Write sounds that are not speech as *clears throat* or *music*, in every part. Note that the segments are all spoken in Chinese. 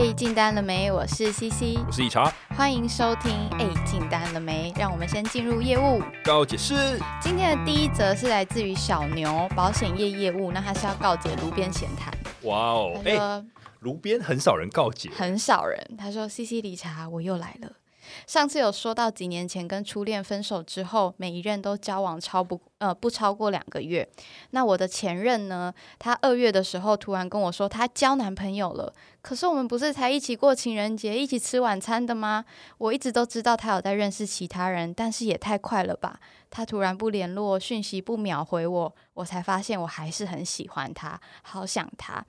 哎，进单了没？我是 CC，我是以茶，欢迎收听。哎，进单了没？让我们先进入业务。告解释。今天的第一则是来自于小牛保险业业务，那他是要告解炉边闲谈。哇哦，哎，炉边很少人告解，很少人。他说：“CC 理查，我又来了。”上次有说到几年前跟初恋分手之后，每一任都交往超不呃不超过两个月。那我的前任呢？他二月的时候突然跟我说他交男朋友了。可是我们不是才一起过情人节、一起吃晚餐的吗？我一直都知道他有在认识其他人，但是也太快了吧！他突然不联络、讯息不秒回我，我才发现我还是很喜欢他，好想他。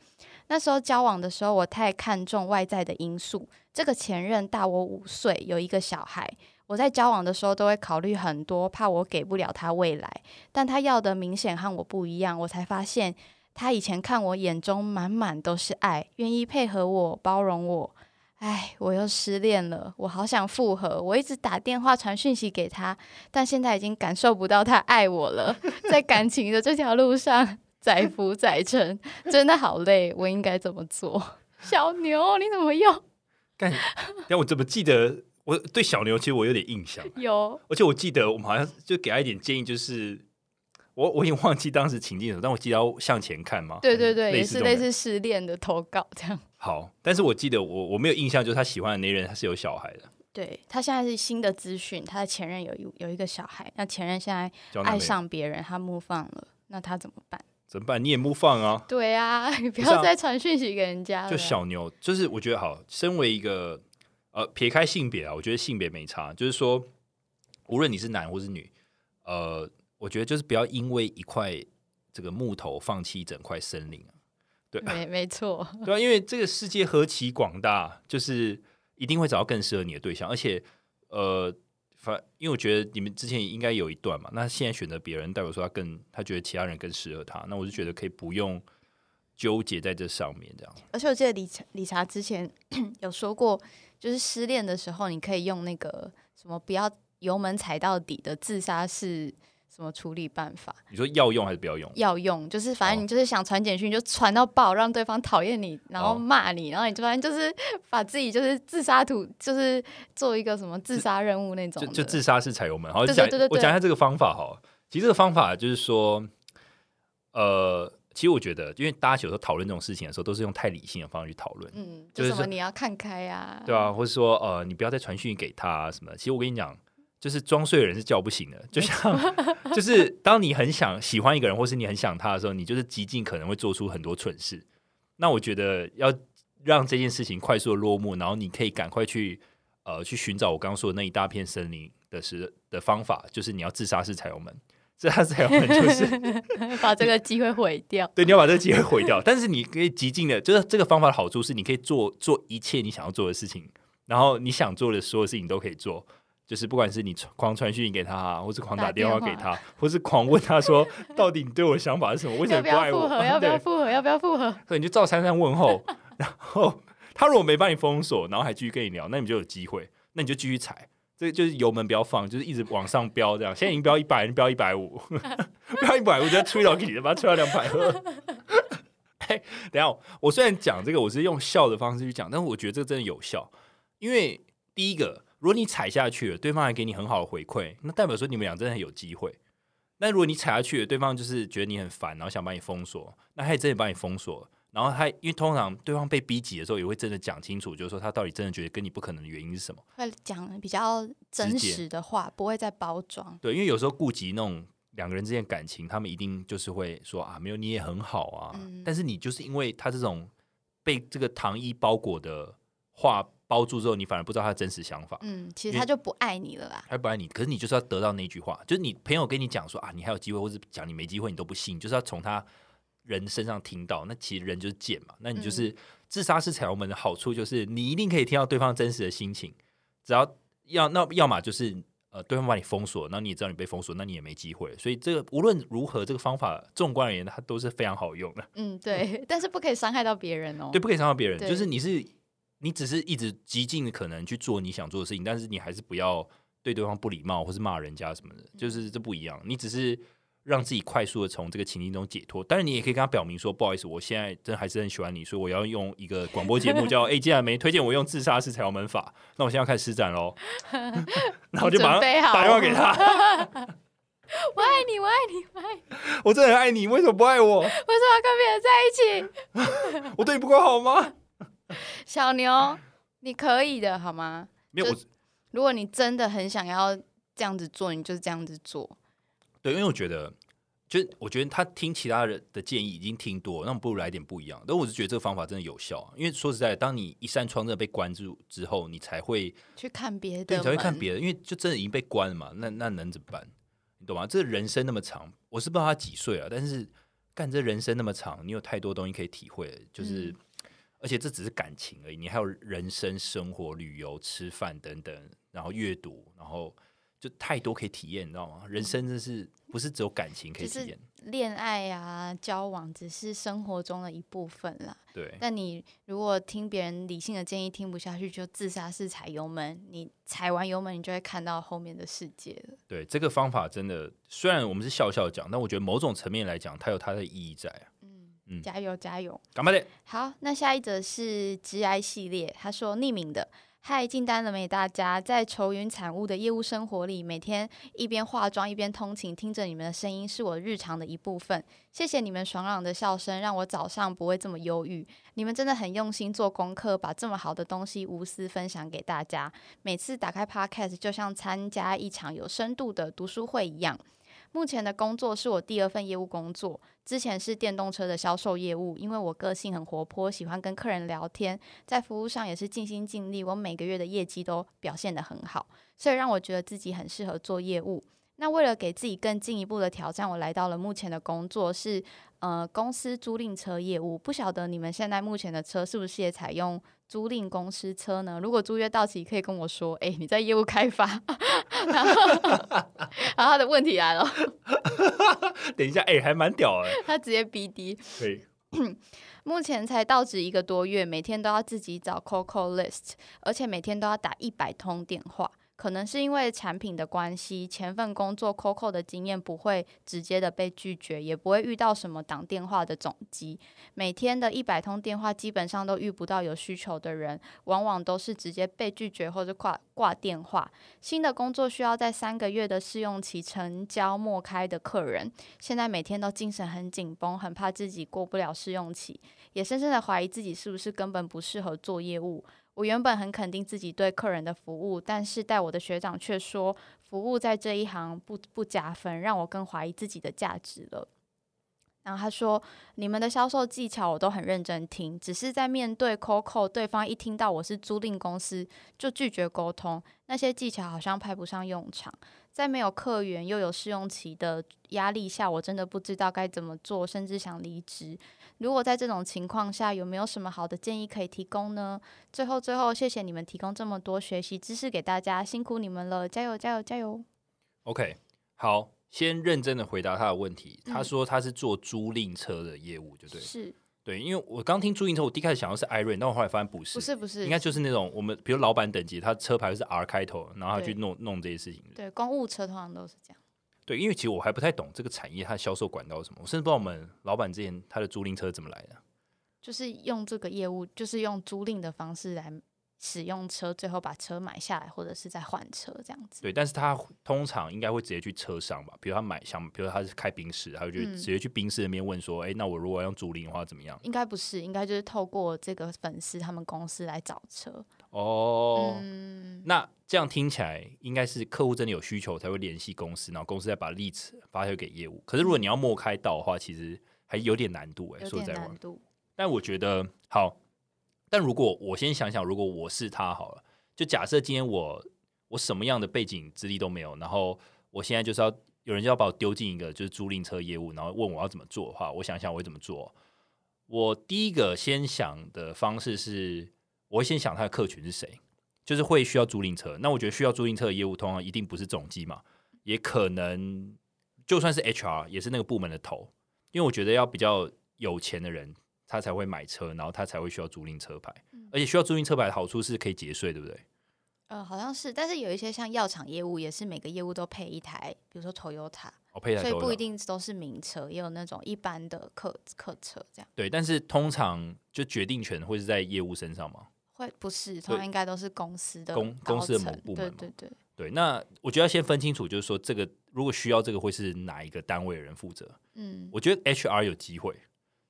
那时候交往的时候，我太看重外在的因素。这个前任大我五岁，有一个小孩。我在交往的时候都会考虑很多，怕我给不了他未来。但他要的明显和我不一样，我才发现他以前看我眼中满满都是爱，愿意配合我、包容我。唉，我又失恋了，我好想复合。我一直打电话、传讯息给他，但现在已经感受不到他爱我了。*laughs* 在感情的这条路上。载浮载沉，真的好累。我应该怎么做？小牛，你怎么又？*laughs* 干？但我怎么记得我对小牛其实我有点印象。有，而且我记得我们好像就给他一点建议，就是我我已经忘记当时情境了，但我记得要向前看嘛。对对对，也是类似失恋的投稿这样。好，但是我记得我我没有印象，就是他喜欢的那人他是有小孩的。对他现在是新的资讯，他的前任有一有一个小孩，那前任现在爱上别人，他怒放了，那他怎么办？怎么办？你也不放啊？对啊，*laughs* 你不要再传讯息给人家了。就小牛，就是我觉得好，身为一个呃，撇开性别啊，我觉得性别没差。就是说，无论你是男或是女，呃，我觉得就是不要因为一块这个木头放弃一整块森林啊。对，没没错。*laughs* 对啊，因为这个世界何其广大，就是一定会找到更适合你的对象，而且呃。反，因为我觉得你们之前应该有一段嘛，那现在选择别人，代表说他更，他觉得其他人更适合他，那我就觉得可以不用纠结在这上面这样。而且我记得理查理查之前 *clears throat* 有说过，就是失恋的时候，你可以用那个什么不要油门踩到底的自杀式。什么处理办法？你说要用还是不要用？要用，就是反正你就是想传简讯，就传到爆，让对方讨厌你，然后骂你，然后你突然就是把自己就是自杀图，就是做一个什么自杀任务那种。就就自杀式踩油门。好，讲我讲一下这个方法哈。其实这个方法就是说，呃，其实我觉得，因为大家有时候讨论这种事情的时候，都是用太理性的方式去讨论。嗯，就是说你要看开呀，对啊，或者说呃，你不要再传讯给他什么。其实我跟你讲。就是装睡的人是叫不醒的，就像 *laughs* 就是当你很想喜欢一个人，或是你很想他的时候，你就是极尽可能会做出很多蠢事。那我觉得要让这件事情快速的落幕，然后你可以赶快去呃去寻找我刚刚说的那一大片森林的时的方法，就是你要自杀式踩油门，自杀式踩油门就是 *laughs* 把这个机会毁掉。对，你要把这个机会毁掉。但是你可以极尽的，就是这个方法的好处是，你可以做做一切你想要做的事情，然后你想做的所有事情都可以做。就是不管是你狂传讯给他，或是狂打电话给他，或是狂问他说，到底你对我的想法是什么？为什么不爱我？要不要复合？要不要复合？所以你就照三三问候，然后他如果没把你封锁，然后还继续跟你聊，那你就有机会，那你就继续踩，这就是油门不要放，就是一直往上飙，这样。现在已经飙一百，飙一百五，*laughs* 飙一百五，再吹到给你，把它吹到两百二。*laughs* 哎，等下，我虽然讲这个，我是用笑的方式去讲，但是我觉得这个真的有效，因为第一个。如果你踩下去了，对方还给你很好的回馈，那代表说你们俩真的有机会。那如果你踩下去了，对方就是觉得你很烦，然后想把你封锁，那他也真的把你封锁。然后他因为通常对方被逼急的时候，也会真的讲清楚，就是说他到底真的觉得跟你不可能的原因是什么，会讲比较真实的话，不会再包装。对，因为有时候顾及那种两个人之间感情，他们一定就是会说啊，没有你也很好啊，但是你就是因为他这种被这个糖衣包裹的话。包住之后，你反而不知道他的真实想法。嗯，其实他就不爱你了啦。他不爱你，可是你就是要得到那句话，就是你朋友跟你讲说啊，你还有机会，或者讲你没机会，你都不信，就是要从他人身上听到。那其实人就是贱嘛，那你就是自杀式彩虹门的好处就是你一定可以听到对方真实的心情。只要要那要么就是呃，对方把你封锁，那你也知道你被封锁，那你也没机会。所以这个无论如何，这个方法纵观而言，它都是非常好用的。嗯，对，*laughs* 但是不可以伤害到别人哦。对，不可以伤害别人，就是你是。你只是一直极尽的可能去做你想做的事情，但是你还是不要对对方不礼貌或是骂人家什么的，就是这不一样。你只是让自己快速的从这个情境中解脱。但是，你也可以跟他表明说，不好意思，我现在真的还是很喜欢你，所以我要用一个广播节目叫 *laughs* “哎，既然没推荐我用自杀式财门法，那我现在要开始施展喽。*laughs* ”然后就马上打电话给他。我爱你，我爱你，我爱你，*laughs* 我真的很爱你，为什么不爱我？为什么要跟别人在一起？我对你不够好吗？*laughs* 小牛，你可以的，好吗？没有我，如果你真的很想要这样子做，你就是这样子做。对，因为我觉得，就我觉得他听其他人的建议已经听多，那我们不如来点不一样。但我是觉得这个方法真的有效，因为说实在，当你一扇窗真的被关住之后，你才会去看别的，对，才会看别的，因为就真的已经被关了嘛。那那能怎么办？你懂吗？这人生那么长，我是不知道他几岁了，但是干这人生那么长，你有太多东西可以体会，就是而且这只是感情而已，你还有人生、生活、旅游、吃饭等等，然后阅读，然后。就太多可以体验，你知道吗？人生真是不是只有感情可以体验？恋爱啊，交往只是生活中的一部分啦。对。但你如果听别人理性的建议听不下去，就自杀式踩油门。你踩完油门，你就会看到后面的世界了。对，这个方法真的，虽然我们是笑笑讲，但我觉得某种层面来讲，它有它的意义在啊。加油加油，干嘛的？好，那下一则是 G I 系列，他说匿名的。嗨，进单了没？大家在愁云惨雾的业务生活里，每天一边化妆一边通勤，听着你们的声音是我日常的一部分。谢谢你们爽朗的笑声，让我早上不会这么忧郁。你们真的很用心做功课，把这么好的东西无私分享给大家。每次打开 Podcast，就像参加一场有深度的读书会一样。目前的工作是我第二份业务工作，之前是电动车的销售业务。因为我个性很活泼，喜欢跟客人聊天，在服务上也是尽心尽力。我每个月的业绩都表现得很好，所以让我觉得自己很适合做业务。那为了给自己更进一步的挑战，我来到了目前的工作是呃公司租赁车业务。不晓得你们现在目前的车是不是也采用租赁公司车呢？如果租约到期，可以跟我说。哎，你在业务开发，然后然后他的问题来了。*laughs* 等一下，哎，还蛮屌哎。他直接 BD。对。目前才到职一个多月，每天都要自己找 COCO list，而且每天都要打一百通电话。可能是因为产品的关系，前份工作 COCO 的经验不会直接的被拒绝，也不会遇到什么挡电话的总机。每天的一百通电话，基本上都遇不到有需求的人，往往都是直接被拒绝或者挂挂电话。新的工作需要在三个月的试用期成交莫开的客人，现在每天都精神很紧绷，很怕自己过不了试用期，也深深的怀疑自己是不是根本不适合做业务。我原本很肯定自己对客人的服务，但是带我的学长却说服务在这一行不不加分，让我更怀疑自己的价值了。然后他说：“你们的销售技巧我都很认真听，只是在面对 COCO，对方一听到我是租赁公司就拒绝沟通，那些技巧好像派不上用场。在没有客源又有试用期的压力下，我真的不知道该怎么做，甚至想离职。”如果在这种情况下，有没有什么好的建议可以提供呢？最后，最后，谢谢你们提供这么多学习知识给大家，辛苦你们了，加油，加油，加油！OK，好，先认真的回答他的问题。他说他是做租赁车的业务，就对，是对，因为我刚听租赁车，我第一开始想到是艾瑞，但我后来发现不是，不是，不是，应该就是那种我们比如老板等级，他车牌是 R 开头，然后他去弄弄这些事情。对，公务车通常都是这样。对，因为其实我还不太懂这个产业它的销售管道是什么，我甚至不知道我们老板之前他的租赁车怎么来的。就是用这个业务，就是用租赁的方式来使用车，最后把车买下来，或者是再换车这样子。对，但是他通常应该会直接去车商吧，比如他买想，比如他是开宾士，他就直接去宾士那边问说：“哎，那我如果用租赁的话怎么样？”应该不是，应该就是透过这个粉丝他们公司来找车。哦，那这样听起来应该是客户真的有需求才会联系公司，然后公司再把例子发给业务。可是如果你要默开道的话，其实还有点难度哎，说在难度。但我觉得好，但如果我先想想，如果我是他好了，就假设今天我我什么样的背景资历都没有，然后我现在就是要有人就要把我丢进一个就是租赁车业务，然后问我要怎么做的话，我想想我会怎么做。我第一个先想的方式是。我会先想他的客群是谁，就是会需要租赁车。那我觉得需要租赁车的业务，通常一定不是总机嘛，也可能就算是 HR，也是那个部门的头。因为我觉得要比较有钱的人，他才会买车，然后他才会需要租赁车牌。而且需要租赁车牌的好处是可以节税，对不对？呃，好像是。但是有一些像药厂业务，也是每个业务都配一台，比如说 Toyota。哦，配台所以不一定都是名车，也有那种一般的客客车这样。对，但是通常就决定权会是在业务身上嘛。会不是，通常应该都是公司的公公司的某部门嘛对对对，对，那我觉得要先分清楚，就是说这个如果需要这个会是哪一个单位的人负责？嗯，我觉得 HR 有机会，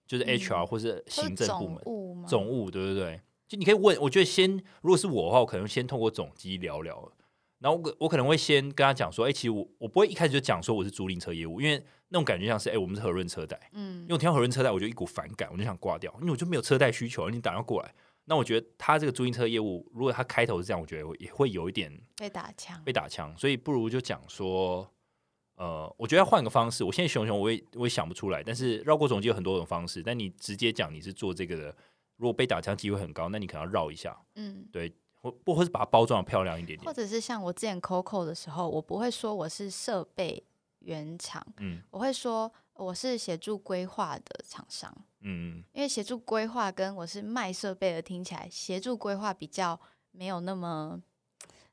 就是嗯 HR 或是行政部门总、务吗？总务，对对对，就你可以问，我觉得先如果是我的话，我可能先通过总机聊聊，然后我可我可能会先跟他讲说，哎、其实我我不会一开始就讲说我是租赁车业务，因为那种感觉像是，哎、我们是和润车贷，嗯因为我听到和润车贷，我就一股反感，我就想挂掉，因为我就没有车贷需求，你打电话过来。那我觉得他这个租赁车业务，如果他开头是这样，我觉得也会有一点被打枪，被打枪，所以不如就讲说，呃，我觉得要换个方式。我现在熊熊我也我也想不出来，但是绕过总机有很多种方式，但你直接讲你是做这个的，如果被打枪机会很高，那你可能要绕一下，嗯。对，或不或是把它包装的漂亮一点点，或者是像我之前 COCO 的时候，我不会说我是设备原厂，嗯我会说我是协助规划的厂商，嗯。因为协助规划跟我是卖设备的听起来，协助规划比较没有那么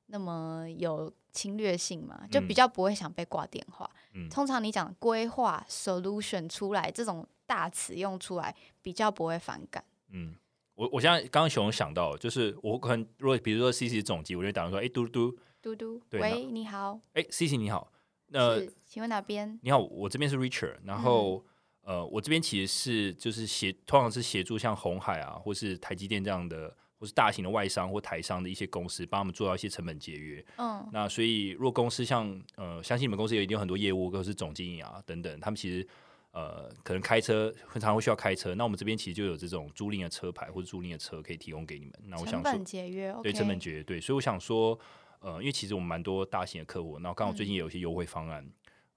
那么有侵略性嘛，就比嗯。较不会想被挂电话。嗯，通常你讲规划 solution 出来这种大词用出来，比较不会反感。嗯，我我现在刚刚熊熊想到，就是我可能如果比如说 C C 总机，我就打算说，哎、嘟嘟，嘟。嘟，对喂，你好，哎、c C 你好，那是，请问哪边？你好，我这边是 Richard，然后、呃，我这边其实是就是协，通常是协助像红海啊，或是台积电这样的，或是大型的外商或台商的一些公司，帮他们做到一些成本节约。嗯那所以，如果公司像呃，相信你们公司有一定有很多业务，或是总经理啊等等，他们其实呃，可能开车很常会需要开车。那我们这边其实就有这种租赁的车牌或者租赁的车可以提供给你们。那我成想说本，节约对成本节约，对，所以我想说，呃，因为其实我们蛮多大型的客户，然后刚好最近也有一些优惠方案，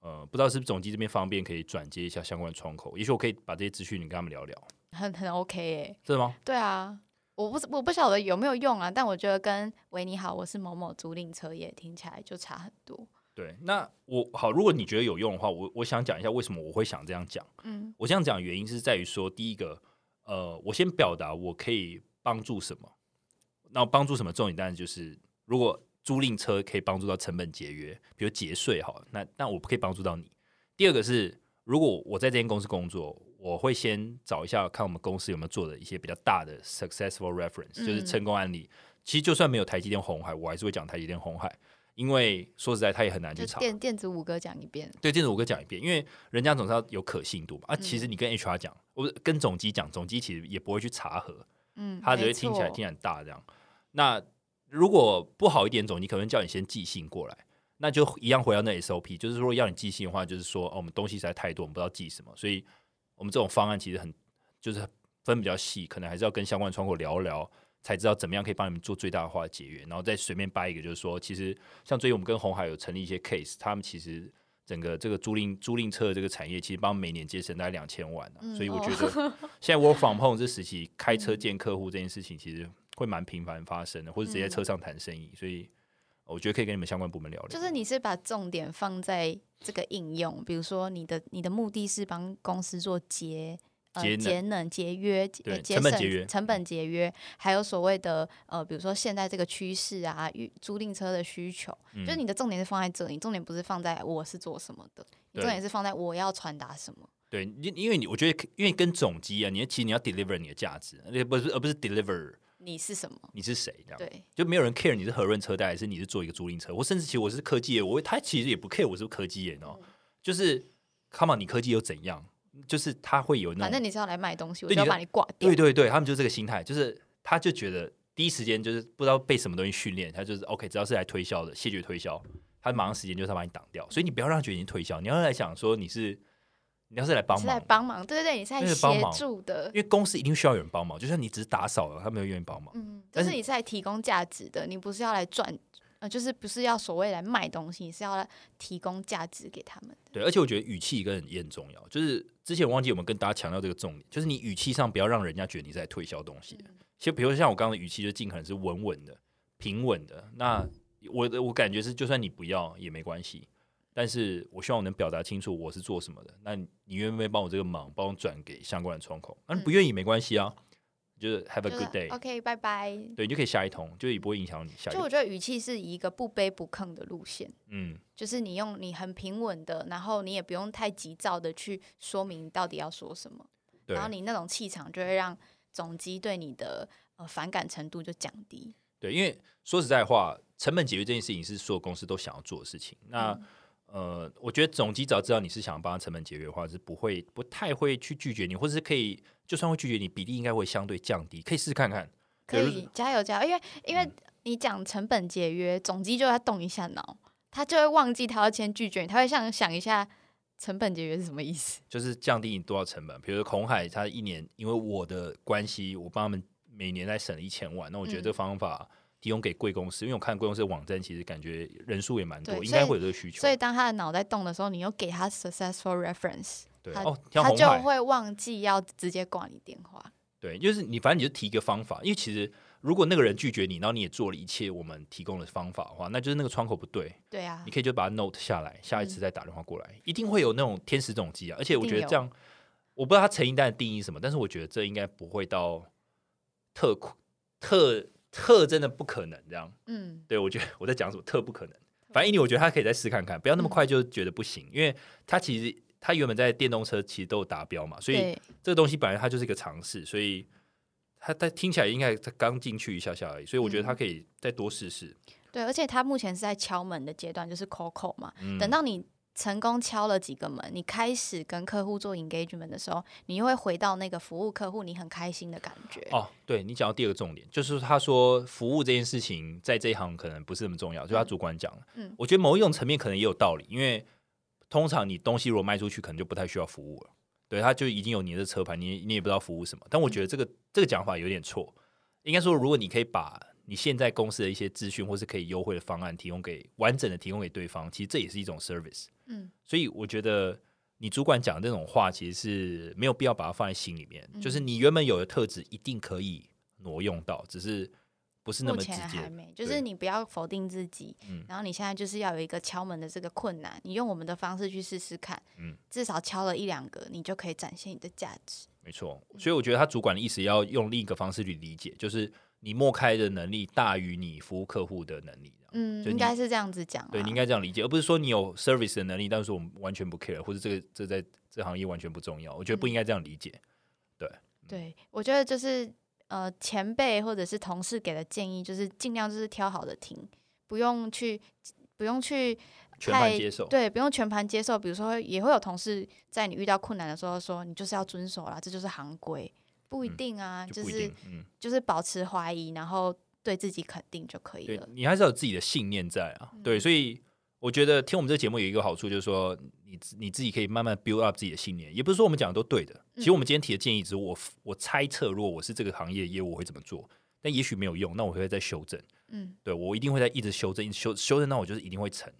呃，不知道是不是总机这边方便可以转接一下相关的窗口，也许我可以把这些资讯你跟他们聊聊，很很 OK 哎、真的吗？对啊，我不我不晓得有没有用啊，但我觉得跟喂你好，我是某某租赁车业听起来就差很多。对，那我好，如果你觉得有用的话，我我想讲一下为什么我会想这样讲。嗯我这样讲的原因是在于说，第一个，呃，我先表达我可以帮助什么，那帮助什么重点当然就是，如果租赁车可以帮助到成本节约，比如节税哈，那那我可以帮助到你。第二个是，如果我在这间公司工作，我会先找一下看我们公司有没有做的一些比较大的 successful reference，、就是嗯成功案例。其实就算没有台积电、红海，我还是会讲台积电、红海，因为说实在，他也很难去查。电电子五哥讲一遍，对，电子五哥讲一遍，因为人家总是要有可信度嘛。啊，嗯其实你跟 HR 讲，我跟总机讲，总机其实也不会去查核，嗯，他只会听起来听很大这样。那如果不好一点，总你可能叫你先寄信过来，那就一样回到那 SOP，就是说要你寄信的话，就是说哦，我们东西实在太多，我们不知道寄什么，所以我们这种方案其实很就是分比较细，可能还是要跟相关的窗口聊一聊。才知道怎么样可以帮你们做最大化的节约，然后再随便掰一个，就是说，其实像最近我们跟红海有成立一些 case，他们其实整个这个租赁租赁车的这个产业，其实帮每年节省大概两千万、啊。嗯所以我哦觉得 *laughs* 现在 work from home 这时期开车见客户这件事情，其实会蛮频繁发生的，或者直接在车上谈生意，所以我觉得可以跟你们相关部门聊聊。就是你是把重点放在这个应用，比如说你的你的目的是帮公司做节。呃，节能节能、节约、节省成本节约成本节约，还有所谓的呃，比如说现在这个趋势啊，预租赁车的需求，嗯就是你的重点是放在这里，重点不是放在我是做什么的，你重点是放在我要传达什么。对，因因为你我觉得，因为跟总机啊，你其实你要 deliver 你的价值，而不是而不是 deliver 你是什么？你是谁这样。对，就没有人 care 你是和润车贷还是你是做一个租赁车，我甚至其实我是科技业，我他其实也不 care 我是不是科技业哦，就是 come on 你科技又怎样？就是他会有那种反正你是要来卖东西，我就就要把你挂掉。对对对，他们就这个心态，就是他就觉得第一时间就是不知道被什么东西训练，他就是 OK，只要是来推销的，谢绝推销，他马上时间就是要把你挡掉，所以你不要让他觉得你推销，你要来想说你是你要是来帮忙是来忙，帮忙，对对对，你是来协助的因。为公司一定需要有人帮忙，就像你只是打扫了，他没有愿意帮忙。嗯，就但是是你是来提供价值的，你不是要来赚，呃，就是不是要所谓来卖东西，你是要来提供价值给他们的。对，而且我觉得语气跟也很重要。就是之前我忘记我们跟大家强调这个重点，就是你语气上不要让人家觉得你在推销东西。其实，比如说像我刚刚的语气，就尽可能是稳稳的、平稳的。那我的我感觉是，就算你不要也没关系，但是我希望我能表达清楚我是做什么的。那你你愿不愿意帮我这个忙，帮我转给相关的窗口？那、你不愿意没关系啊，就是 have a good day，OK，拜拜。对，你就可以下一通，就也不会影响你下一通。就我觉得语气是一个不卑不亢的路线，嗯，就是你用你很平稳的，然后你也不用太急躁的去说明到底要说什么，然后你那种气场就会让总机对你的呃反感程度就降低。对，因为说实在话，成本解决这件事情是所有公司都想要做的事情。那、嗯呃，我觉得总机只要知道你是想帮他成本节约的话，是不会不太会去拒绝你，或者是可以就算会拒绝你，比例应该会相对降低，可以试试看看。可以加油加油，因为因为嗯你讲成本节约，总机就要动一下脑，他就会忘记他要先拒绝你，他会想想一下成本节约是什么意思。就是降低你多少成本。比如说孔海，他一年因为我的关系，我帮他们每年在省一千万，那我觉得嗯这个方法提供给贵公司，因为我看贵公司的网站，其实感觉人数也蛮多，应该会有这个需求所。以当他的脑袋动的时候，你又给他 successful reference，他对哦，他就，会忘记要直接挂你电话。对，就是你反正你就提一个方法，因为其实如果那个人拒绝你，然后你也做了一切我们提供的方法的话，那就是那个窗口不对，对啊你，可以就把它 note 下来，下一次嗯再打电话过来，一定会有那种天使总机啊。而且我觉得这样，我不知道他成因单的定义是什么，但是我觉得这应该不会到特苦特特真的不可能这样。嗯，对我觉得我在讲什么特不可能，反正印尼我觉得他可以再试看看，不要那么嗯。快就觉得不行，因为他其实他原本在电动车其实都有达标嘛，所以，这个东西本来它就是一个尝试，所以他他听起来应该他刚进去一下下而已，所以我觉得他嗯。可以再多试试。对，而且他目前是在敲门的阶段，就是 call call 嘛。嗯。等到你成功敲了几个门，你开始跟客户做 engagement 的时候，你又会回到那个服务客户你很开心的感觉。哦，对你讲到第二个重点，就是他说服务这件事情在这一行可能不是那么重要，就他主管讲，嗯。我觉得某一种层面可能也有道理，因为通常你东西如果卖出去，可能就不太需要服务了，对，他就已经有你的车牌，你你也不知道服务什么，但我觉得这个、这个讲法有点错，应该说如果你可以把你现在公司的一些资讯或是可以优惠的方案提供给完整的提供给对方，其实这也是一种 service。嗯，所以我觉得你主管讲这种话，其实是没有必要把它放在心里面。嗯就是你原本有的特质，一定可以挪用到，只是不是那么直接前还。没，就是你不要否定自己，嗯然后你现在就是要有一个敲门的这个困难，你用我们的方式去试试看，嗯至少敲了一两个，你就可以展现你的价值。没错，所以我觉得他主管的意思要用另一个方式去理解，就是你默开的能力大于你服务客户的能力。嗯，就应该是这样子讲啊。对，你应该这样理解，而不是说你有 service 的能力，但是我们完全不 care，或者这个这在这行业完全不重要。我觉得不应该这样理解。对，对我觉得就是呃，前辈或者是同事给的建议，就是尽量就是挑好的听，不用去不用去全盘太接受对，不用全盘接受。比如说，也会有同事在你遇到困难的时候说，你就是要遵守啦，这就是行规，不一嗯定啊，就是不一定，嗯，就是保持怀疑，然后对自己肯定就可以了。你还是要有自己的信念在啊。对，嗯所以我觉得听我们这个节目有一个好处，就是说你自你自己可以慢慢 build up 自己的信念，也不是说我们讲的都对的。其实我们今天提的建议，只是我我猜测，如果我是这个行业业务，我会怎么做，但也许没有用，那我会再修正。嗯，对我一定会在一直修正，一直修修正那我就是一定会成。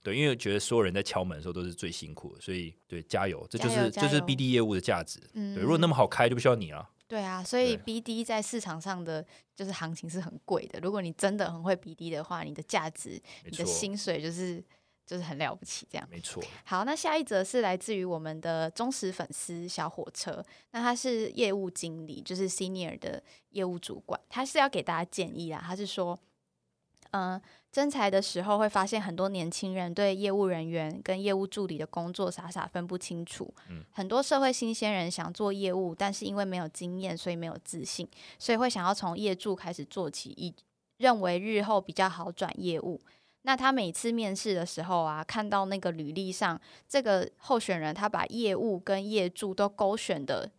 对，因为觉得所有人在敲门的时候都是最辛苦的，所以对加油，这就是这就是 BD 业务的价值。嗯对，如果那么好开，就不需要你了。对啊，所以 BD 在市场上的就是行情是很贵的。如果你真的很会 BD 的话，你的价值、你的薪水就是就是很了不起这样。没错。好，那下一则是来自于我们的忠实粉丝小火车，那他是业务经理，就是 senior 的业务主管，他是要给大家建议啦，他是说，嗯、征才的时候会发现很多年轻人对业务人员跟业务助理的工作傻傻分不清楚，嗯很多社会新鲜人想做业务，但是因为没有经验，所以没有自信，所以会想要从业助开始做起，以认为日后比较好转业务。那他每次面试的时候啊，看到那个履历上这个候选人，他把业务跟业助都勾选的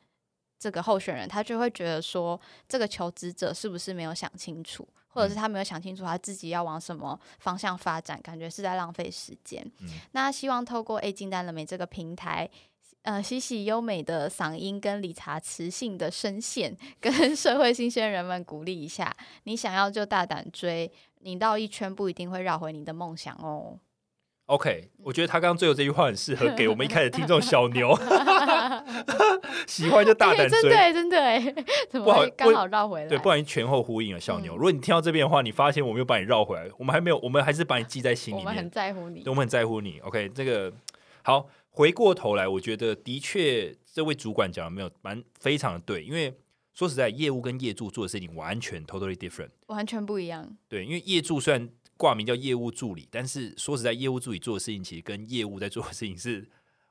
这个候选人，他就会觉得说，这个求职者是不是没有想清楚，或者是他没有想清楚他自己要往什么方向发展，感觉是在浪费时间。嗯那希望透过 A 金丹了美这个平台。呃，喜喜优美的嗓音跟理查磁性的声线，跟 *laughs* 社会新鲜人们鼓励一下，你想要就大胆追，你绕一圈不一定会绕回你的梦想哦。OK，我觉得他刚刚最后这句话很适合给我们一开始听众小牛，*laughs* *laughs* 喜欢就大胆哎真追。的耶真的哎，*laughs* 怎么会刚好绕回来？对，不然前后呼应了小牛。嗯如果你听到这边的话，你发现我没有把你绕回来，我们还没有，我们还是把你记在心里面我们很。在乎你对，。我们很在乎你。OK，这个好。回过头来，我觉得的确，这位主管讲的没有蛮非常的对，因为说实在，业务跟业助做的事情完全 totally different。完全不一样。对，因为业助虽然挂名叫业务助理，但是说实在，业务助理做的事情其实跟业务在做的事情是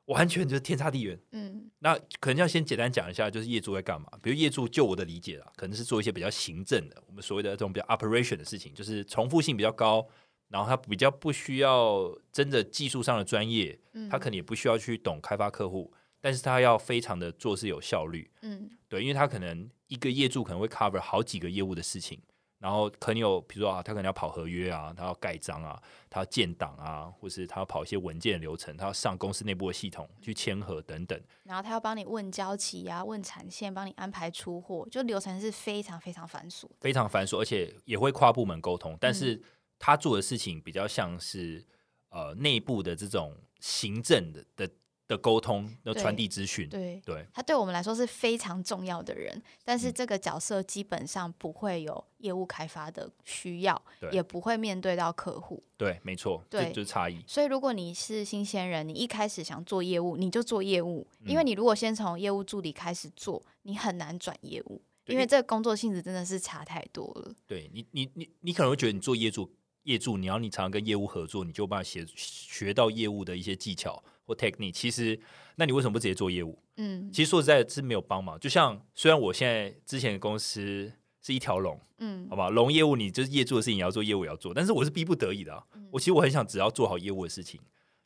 完全就是天差地远。嗯那可能要先简单讲一下，就是业主在干嘛。比如业主，就我的理解啦，可能是做一些比较行政的，我们所谓的这种比较 operation 的事情，就是重复性比较高，然后他比较不需要真的技术上的专业，嗯，他可能也不需要去懂开发客户，但是他要非常的做事有效率。嗯对，因为他可能一个业主可能会 cover 好几个业务的事情，然后可能有比如说啊，他可能要跑合约啊，他要盖章啊，他要建档啊，或是他要跑一些文件流程，他要上公司内部的系统去签合等等。然后他要帮你问交期呀、问产线，帮你安排出货，就流程是非常非常繁琐。非常繁琐，而且也会跨部门沟通，但是他做的事情比较像是呃内部的这种行政的的的沟通，的传递资讯。对，对他对我们来说是非常重要的人，但是嗯这个角色基本上不会有业务开发的需要，对也不会面对到客户。对，没错，这对就是差异。所以，如果你是新鲜人，你一开始想做业务，你就做业务，嗯因为你如果先从业务助理开始做，你很难转业务，因为这个工作性质真的是差太多了。对你，你你你可能会觉得你做业主，业主，你要你常常跟业务合作，你就有办法学学到业务的一些技巧或 technique。其实，那你为什么不直接做业务？嗯其实说实在是没有帮忙。就像虽然我现在之前的公司是一条龙，嗯好吧，龙业务你就是业主的事情也要做，业务也要做，但是我是逼不得已的、啊。嗯我其实我很想只要做好业务的事情，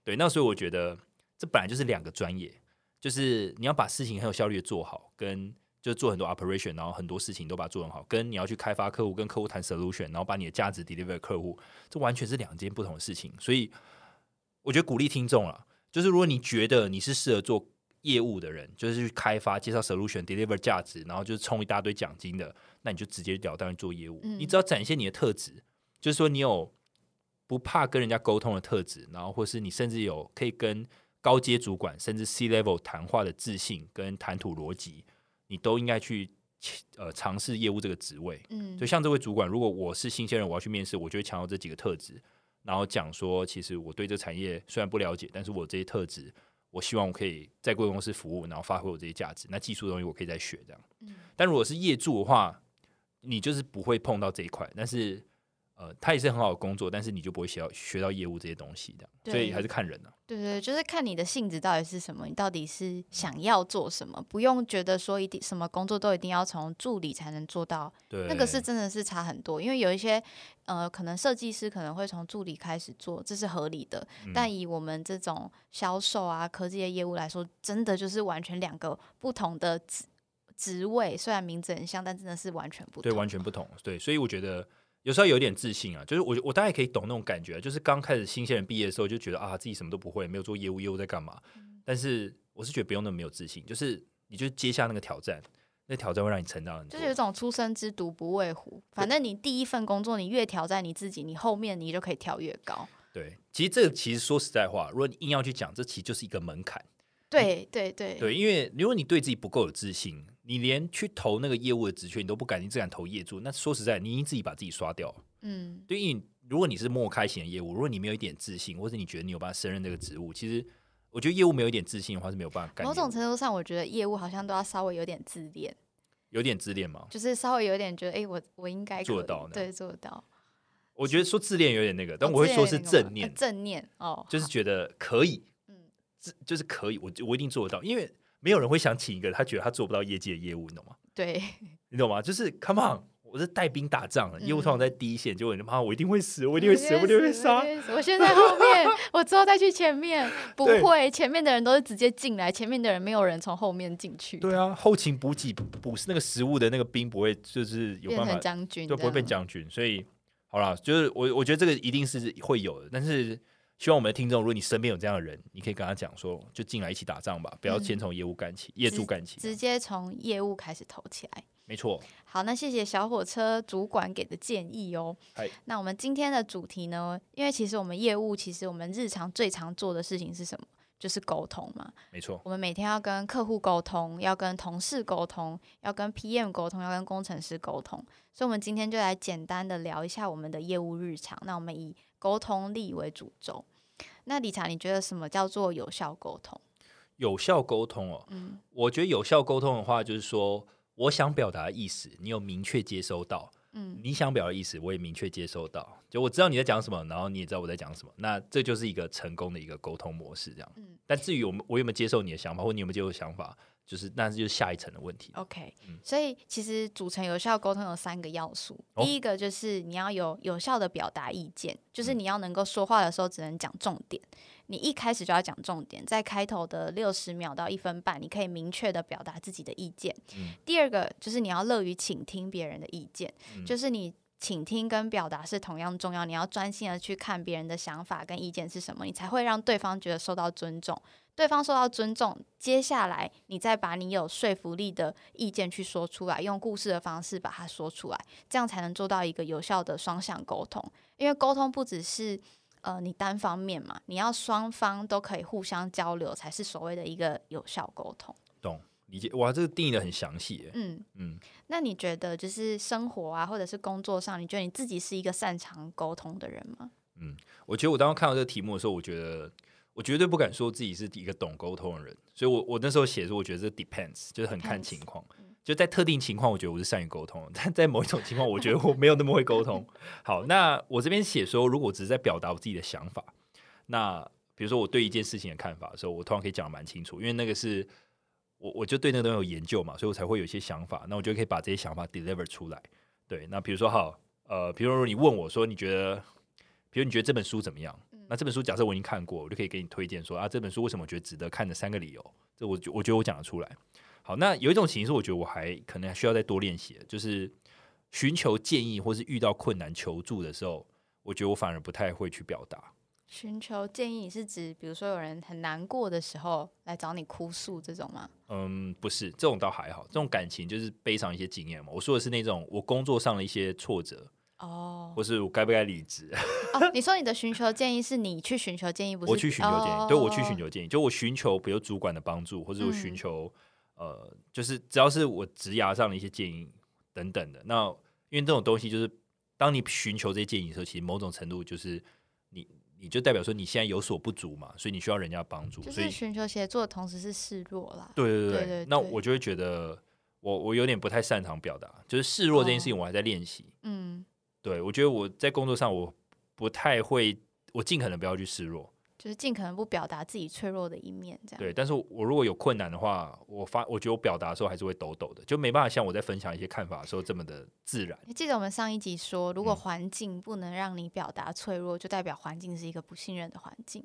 对，那所以我觉得这本来就是两个专业，就是你要把事情很有效率的做好，跟就是做很多 operation，然后很多事情都把它做很好，跟你要去开发客户，跟客户谈 solution，然后把你的价值 deliver 给客户，这完全是两件不同的事情。所以我觉得鼓励听众了，就是如果你觉得你是适合做业务的人，就是去开发、介绍 solution、deliver 价值，然后就是冲一大堆奖金的，那你就直接了当去做业务。嗯你只要展现你的特质，就是说你有不怕跟人家沟通的特质，然后或是你甚至有可以跟高阶主管甚至 C level 谈话的自信跟谈吐逻辑，你都应该去呃尝试业务这个职位。嗯就像这位主管，如果我是新鲜人，我要去面试，我就会强调这几个特质，然后讲说，其实我对这个产业虽然不了解，但是我这些特质，我希望我可以在贵公司服务，然后发挥我这些价值。那技术的东西我可以再学这样。嗯但如果是业助的话，你就是不会碰到这一块，但是呃，它也是很好的工作，但是你就不会学到学到业务这些东西这样，所以还是看人啊。对对，就是看你的性质到底是什么，你到底是想要做什么，不用觉得说一定什么工作都一定要从助理才能做到，对，那个是真的是差很多。因为有一些呃，可能设计师可能会从助理开始做，这是合理的。嗯但以我们这种销售啊、科技的业务来说，真的就是完全两个不同的职职位，虽然名字很像，但真的是完全不对，完全不同。对，所以我觉得有时候有点自信啊，就是我我大概可以懂那种感觉，就是刚开始新鲜人毕业的时候就觉得啊自己什么都不会，没有做业务，业务在干嘛？嗯但是我是觉得不用那么没有自信，就是你就接下那个挑战，那挑战会让你成长很多。就是有一种初生之犊不畏虎，反正你第一份工作，你越挑战你自己，你后面你就可以跳越高。对，其实这个其实说实在话，如果你硬要去讲，这其实就是一个门槛。对对对对，因为如果你对自己不够有自信，你连去投那个业务的职缺你都不敢，你只敢投业主，那说实在，你已经自己把自己刷掉了。嗯，对，因为如果你是默开型的业务，如果你没有一点自信，或者你觉得你有办法胜任这个职务，其实我觉得业务没有一点自信的话是没有办法。某种程度上，我觉得业务好像都要稍微有点自恋，有点自恋吗，就是稍微有点觉得，哎、我我应该做到那对，做到。我觉得说自恋有点那个，但哦我会说是正念呃，正念哦，就是觉得可以，嗯自就是可以，我我一定做得到，因为没有人会想请一个他觉得他做不到业界的业务，你懂吗？对，你懂吗？就是 come on，我是带兵打仗的，业务嗯通常在第一线，结果你妈我一定会死，我一定会死，我一定会杀我。现在后面，*laughs* 我之后再去前面，不对会，前面的人都是直接进来，前面的人没有人从后面进去，对啊，后勤补给补那个食物的那个兵不会就是有办法将军，就不会变。将军，所以好啦，就是我我觉得这个一定是会有的，但是希望我们的听众，如果你身边有这样的人，你可以跟他讲说，就进来一起打仗吧，不要嗯先从业务干起，业主干起，直接从业务开始投起来。没错。好，那谢谢小火车主管给的建议哦嗨。那我们今天的主题呢？因为其实我们业务，其实我们日常最常做的事情是什么？就是沟通嘛。没错，我们每天要跟客户沟通，要跟同事沟通，要跟 PM 沟通，要跟工程师沟通。所以，我们今天就来简单的聊一下我们的业务日常。那我们以沟通力为主轴。那理查，你觉得什么叫做有效沟通？有效沟通哦，嗯我觉得有效沟通的话，就是说我想表达的意思，你有明确接收到。嗯你想表达意思，我也明确接收到。就我知道你在讲什么，然后你也知道我在讲什么，那这就是一个成功的一个沟通模式。这样。嗯但至于我们我有没有接受你的想法，或你有没有接受想法，就是那就是下一层的问题。，OK，、嗯所以其实组成有效沟通有三个要素。哦第一个就是你要有有效的表达意见，就是嗯你要能够说话的时候只能讲重点，你一开始就要讲重点，在开头的六十秒到一分半，你可以明确的表达自己的意见。嗯第二个就是你要乐于倾听别人的意见，嗯就是你。倾听跟表达是同样重要，你要专心的去看别人的想法跟意见是什么，你才会让对方觉得受到尊重。对方受到尊重，接下来你再把你有说服力的意见去说出来，用故事的方式把它说出来，这样才能做到一个有效的双向沟通。因为沟通不只是呃你单方面嘛，你要双方都可以互相交流，才是所谓的一个有效沟通。懂理解？哇，这个定义的很详细耶。嗯，嗯，那你觉得就是生活啊，或者是工作上，你觉得你自己是一个擅长沟通的人吗？嗯我觉得我当时看到这个题目的时候，我觉得我绝对不敢说自己是一个懂沟通的人，所以我我那时候写的时候，我觉得这 depends 就是很看情况。就在特定情况，我觉得我是善于沟通，但在某一种情况，我觉得我没有那么会沟通。*laughs* 好，那我这边写说，如果我只是在表达我自己的想法，那比如说我对一件事情的看法的时候，我通常可以讲的蛮清楚，因为那个是我我就对那个东西有研究嘛，所以我才会有一些想法，那我就可以把这些想法 deliver 出来。对，那比如说好，呃，比如说你问我说你觉得，比如你觉得这本书怎么样？那这本书假设我已经看过，我就可以给你推荐说啊，这本书为什么我觉得值得看的三个理由，这我我觉得我讲得出来。好，那有一种情形是我觉得我还可能还需要再多练习，就是寻求建议或是遇到困难求助的时候，我觉得我反而不太会去表达。寻求建议是指，比如说有人很难过的时候来找你哭诉这种吗？嗯，不是，这种倒还好，这种感情就是背上一些经验嘛。我说的是那种我工作上的一些挫折，哦或是我该不该离职，*laughs* 哦，你说你的寻求建议是你去寻求建议，不是我去寻求建议，哦对我去寻求建议，就我寻求比如主管的帮助，或者我寻嗯求、呃，就是只要是我职涯上的一些建议等等的。那因为这种东西就是，当你寻求这些建议的时候，其实某种程度就是你你就代表说你现在有所不足嘛，所以你需要人家帮助，就是寻求协作的同时是示弱啦。对对对对对对那我就会觉得我我有点不太擅长表达，就是示弱这件事情哦我还在练习。嗯，对我觉得我在工作上我不太会，我尽可能不要去示弱。就是尽可能不表达自己脆弱的一面，这样。对，但是我如果有困难的话，我发我觉得我表达的时候还是会抖抖的，就没办法像我在分享一些看法的时候这么的自然。你记得我们上一集说，如果嗯环境不能让你表达脆弱，就代表环境是一个不信任的环境。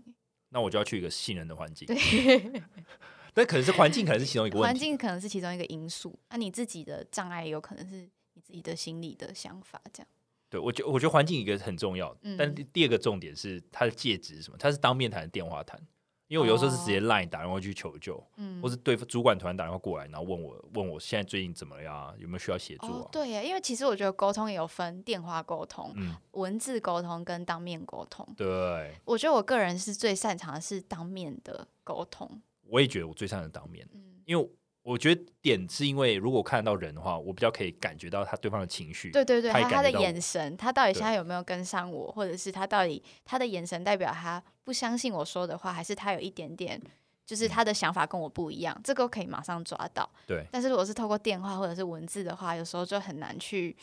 那我就要去一个信任的环境。对，*laughs* 但可能是环境，可能是其中一个问环。境可能是其中一个因素，那、你自己的障碍有可能是你自己的心理的想法，这样。对我觉我觉得环境一个很重要，嗯但第第二个重点是他的介质是什么？他是当面谈的电话谈，因为我有时候是直接 line 打电话去求救，或是对主管突然打电话过来，然后问我问我现在最近怎么样啊，有没有需要协助啊，？哦对耶，因为其实我觉得沟通也有分电话沟通、嗯，文字沟通跟当面沟通。对，我觉得我个人是最擅长的是当面的沟通。我也觉得我最擅长当面，嗯，因为我觉得点是因为如果看得到人的话，我比较可以感觉到他对方的情绪。对对对，他也他他的眼神，他到底现在有没有跟上我，或者是他到底他的眼神代表他不相信我说的话，还是他有一点点，就是他的想法跟我不一样，这个可以马上抓到。对但是如果是透过电话或者是文字的话，有时候就很难去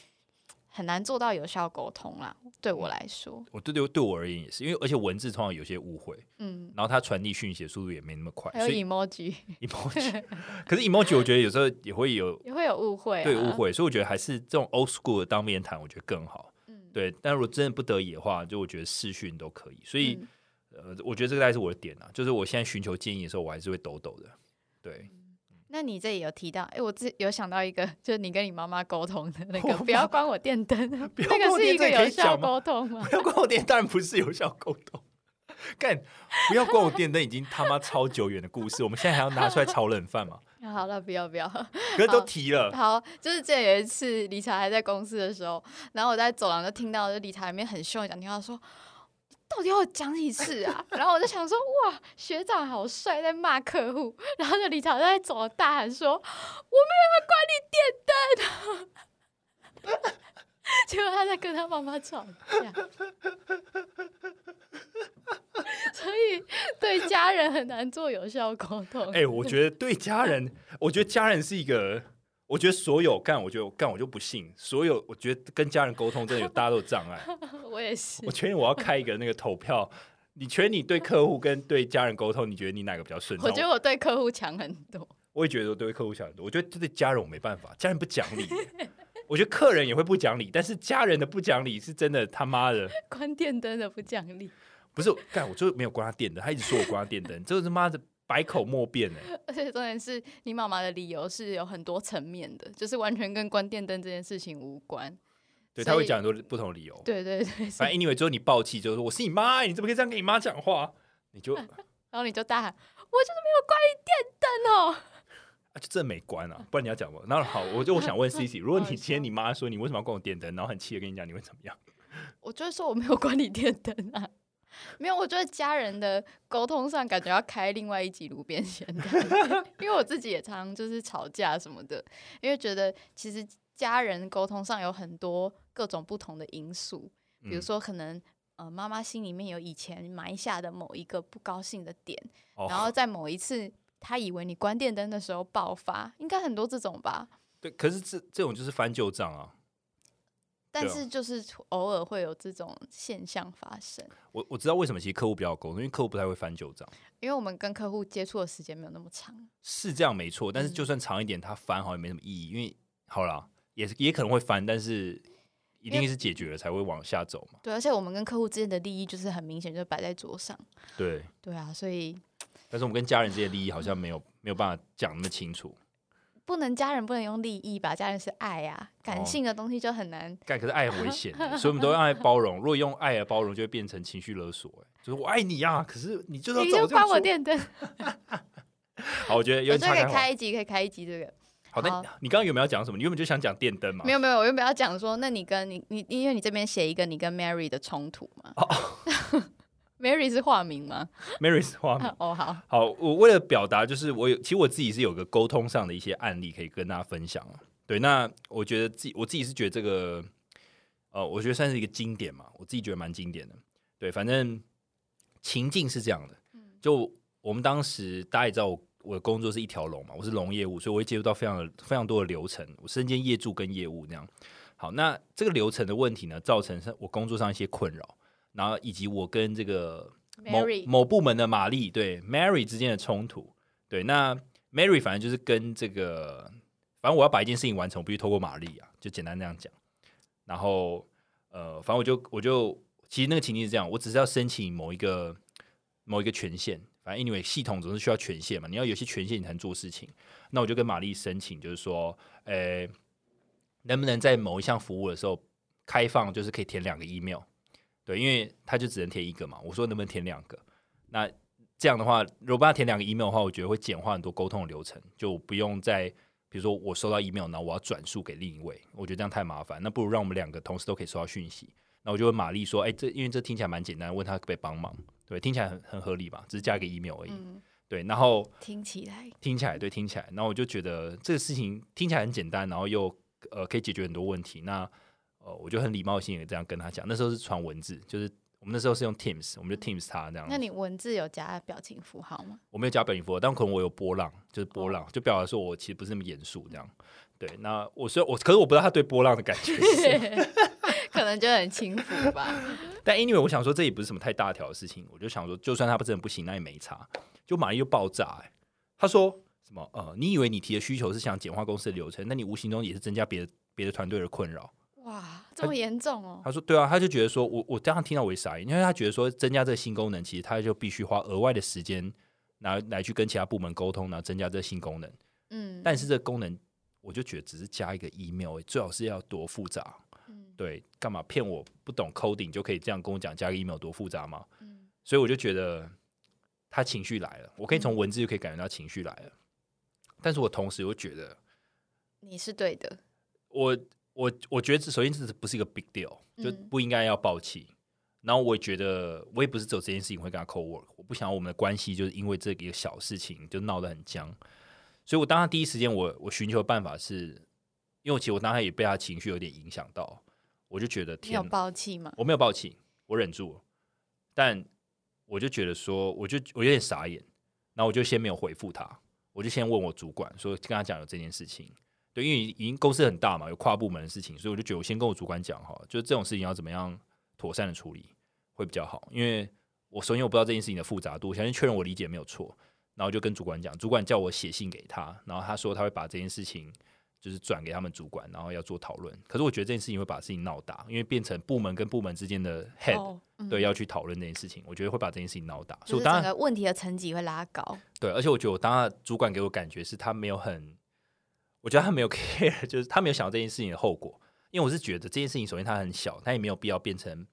很难做到有效沟通啦。对我来说，我对对对我而言也是，因为而且文字通常有些误会，嗯，然后它传递讯息的速度也没那么快，还有所以 emoji *laughs* emoji，可是 emoji 我觉得有时候也会有也会有误会、啊，对误。会，所以我觉得还是这种 old school 的当面谈，我觉得更好。嗯，对，但如果真的不得已的话，就我觉得视讯都可以。所以、嗯呃，我觉得这个大概是我的点啊，就是我现在寻求建议的时候，我还是会抖抖的。对，那你这里有提到，哎、我自有想到一个，就是你跟你妈妈沟通的那个，不要关我电灯，那个是一个有效沟通吗？不要关我电，当然不是有效沟通。干，不要关我电灯，已经他妈超久远的故事，我们现在还要拿出来炒冷饭吗？*laughs* 好了，不要不要。可是都提了，好，就是之前有一次理查还在公司的时候，然后我在走廊就听到，就理查里面很凶的讲电话说。到底要讲几次啊？*laughs* 然后我就想说，哇，学长好帅，在骂客户。*laughs* 然后就李朝在走大喊说：“我没有要关你电灯。*laughs* ”结果他在跟他妈妈吵架，所以对家人很难做有效沟通。哎、我觉得对家人，我觉得家人是一个，我我觉得所有干，我觉得干我就不信，所有我觉得跟家人沟通真的有大家都有障碍。*laughs* 我也是我，确定我要开一个那个投票，你觉得你对客户跟对家人沟通，你觉得你哪个比较顺畅？我觉得我对客户强很多。我也觉得我对客户强很多，我觉得这对家人我没办法，家人不讲理。*laughs* 我觉得客人也会不讲理，但是家人的不讲理是真的他妈的，关电灯的不讲理，不是干，我就没有关他电灯，他一直说我关他电灯，这个他妈的百口莫辩哎。*laughs* 而且重点是你妈妈的理由是有很多层面的，就是完全跟关电灯这件事情无关。对，他会讲很多不同的理由。对对对，反正 anyway 之后你爆气，就是说我是你妈，你怎么可以这样跟你妈讲话？你就啊，*laughs* 然后你就大喊：“我就是没有关你电灯哦 *laughs* 就真的没关啊，不然你要讲吗？那好，我就我想问 C C，如果你今天你妈说你为什么要关我电灯，然后很气的跟你讲，你会怎么样？！”我就会说我没有关你电灯啊。没有，我觉得家人的沟通上感觉要开另外一集路边闲谈，*laughs* 因为我自己也常常就是吵架什么的，因为觉得其实家人沟通上有很多各种不同的因素，比如嗯说可能呃妈妈心里面有以前埋下的某一个不高兴的点，哦然后在某一次她以为你关电灯的时候爆发，应该很多这种吧。对，可是这这种就是翻旧账啊。但是就是偶尔会有这种现象发生，我我知道为什么其实客户比较沟通，因为客户不太会翻旧账，因为我们跟客户接触的时间没有那么长。是这样没错。但是嗯就算长一点，他翻好像也没什么意义，因为好啦，也是也可能会翻，但是一定是解决了才会往下走嘛。对，而且我们跟客户之间的利益就是很明显，就摆在桌上。对，对啊，所以但是我们跟家人之间的利益好像没有没有办法讲那么清楚。不能家人不能用利益吧？家人是爱啊，哦感性的东西就很难。干，可是爱很危险的，*laughs* 所以我们都用爱包容。如果用爱来包容，就会变成情绪勒索。哎，就是我爱你啊，可是你就是要你就关。我电灯，好，我觉得有我觉得可以开一集，可以开一集这个。好，那你刚刚有没有要讲什么？你原本就想讲电灯嘛？没有没有，我原本要讲说，那你跟你你，因为你这边写一个你跟 Mary 的冲突嘛。Mary 是化名吗？？Mary 是化名。*laughs* 哦，好，好，我为了表达，就是我有，其实我自己是有个沟通上的一些案例可以跟大家分享啊。对，那我觉得自己我自己是觉得这个，呃，我觉得算是一个经典嘛，我自己觉得蛮经典的。对，反正情境是这样的，就我们当时大家也知道我。我的工作是一条龙嘛，我是龙业务，所以我会接触到非常非常多的流程，我身兼业助跟业务那样。好，那这个流程的问题呢，造成是我工作上一些困扰，然后以及我跟这个某某部门的玛丽对 Mary 之间的冲突，对，那 Mary 反正就是跟这个，反正我要把一件事情完成，我必须透过玛丽啊，就简单那样讲。然后呃，反正我就我就其实那个情境是这样，我只是要申请某一个某一个权限，反正 anyway 系统总是需要权限嘛，你要有些权限你才能做事情。那我就跟玛丽申请，就是说，呃，能不能在某一项服务的时候开放，就是可以填两个 email。对，因为他就只能填一个嘛。我说能不能填两个？那这样的话，如果帮他填两个 email 的话，我觉得会简化很多沟通的流程，就不用再比如说我收到 email，然后我要转述给另一位，我觉得这样太麻烦。那不如让我们两个同时都可以收到讯息。那我就问玛丽说：“哎、这因为这听起来蛮简单，问他可不可以帮忙？对，听起来很很合理吧？只是加一个 email 而已。嗯，对，然后听起来听起来对，听起来，然后我就觉得这个事情听起来很简单，然后又呃可以解决很多问题。那呃，我就很礼貌性的这样跟他讲，那时候是传文字，就是我们那时候是用 Teams，我们就 Teams 他这样。那你文字有加表情符号吗？我没有加表情符号，但可能我有波浪，就是波浪，就表达说我其实不是那么严肃这样。对，那我虽然我，可是我不知道他对波浪的感觉是。*laughs* 可能就很轻浮吧。*laughs* 但 anyway，我想说这也不是什么太大条的事情，我就想说，就算他真的不行，那也没差。就马丽就爆炸、欸，他说什么？呃，你以为你提的需求是想简化公司的流程，那你无形中也是增加别的别的团队的困扰。哇，这么严重哦！他说对啊，他就觉得说我我这样听到我也傻眼，因为他觉得说增加这个新功能，其实他就必须花额外的时间拿来去跟其他部门沟通，然后增加这个新功能。嗯，但是这个功能，我就觉得只是加一个 email，、欸、最好是要多复杂。嗯对，干嘛骗我不懂 coding 就可以这样跟我讲加个 email 多复杂吗？嗯所以我就觉得他情绪来了，我可以从文字就可以感觉到情绪来了。但是我同时又觉得，你是对的。我我我觉得这首先这不是一个 big deal，就嗯不应该要爆气。然后我也觉得，我也不是只有这件事情会跟他 co work，我不想要我们的关系就是因为这个小事情就闹得很僵。所以我当他第一时间我我寻求的办法是，因为其实我当时也被他情绪有点影响到，我就觉得你有天哪，爆气吗？我没有爆气，我忍住了，但我就觉得说，我就我有点傻眼，然后我就先没有回复他，我就先问我主管说，跟他讲有这件事情，对，因为已经公司很大嘛，有跨部门的事情，所以我就觉得我先跟我主管讲哈，就是这种事情要怎么样妥善的处理会比较好。因为我首先我不知道这件事情的复杂度，我相信确认我理解没有错，然后就跟主管讲，主管叫我写信给他，然后他说他会把这件事情就是转给他们主管，然后要做讨论。可是我觉得这件事情会把事情闹大，因为变成部门跟部门之间的 head、对要去讨论这件事情，我觉得会把这件事情闹大，所以我当然问题的层级会拉高。对，而且我觉得我当时主管给我感觉是他没有很，我觉得他没有 *laughs* care，就是他没有想到这件事情的后果。因为我是觉得这件事情，首先它很小，他也没有必要变成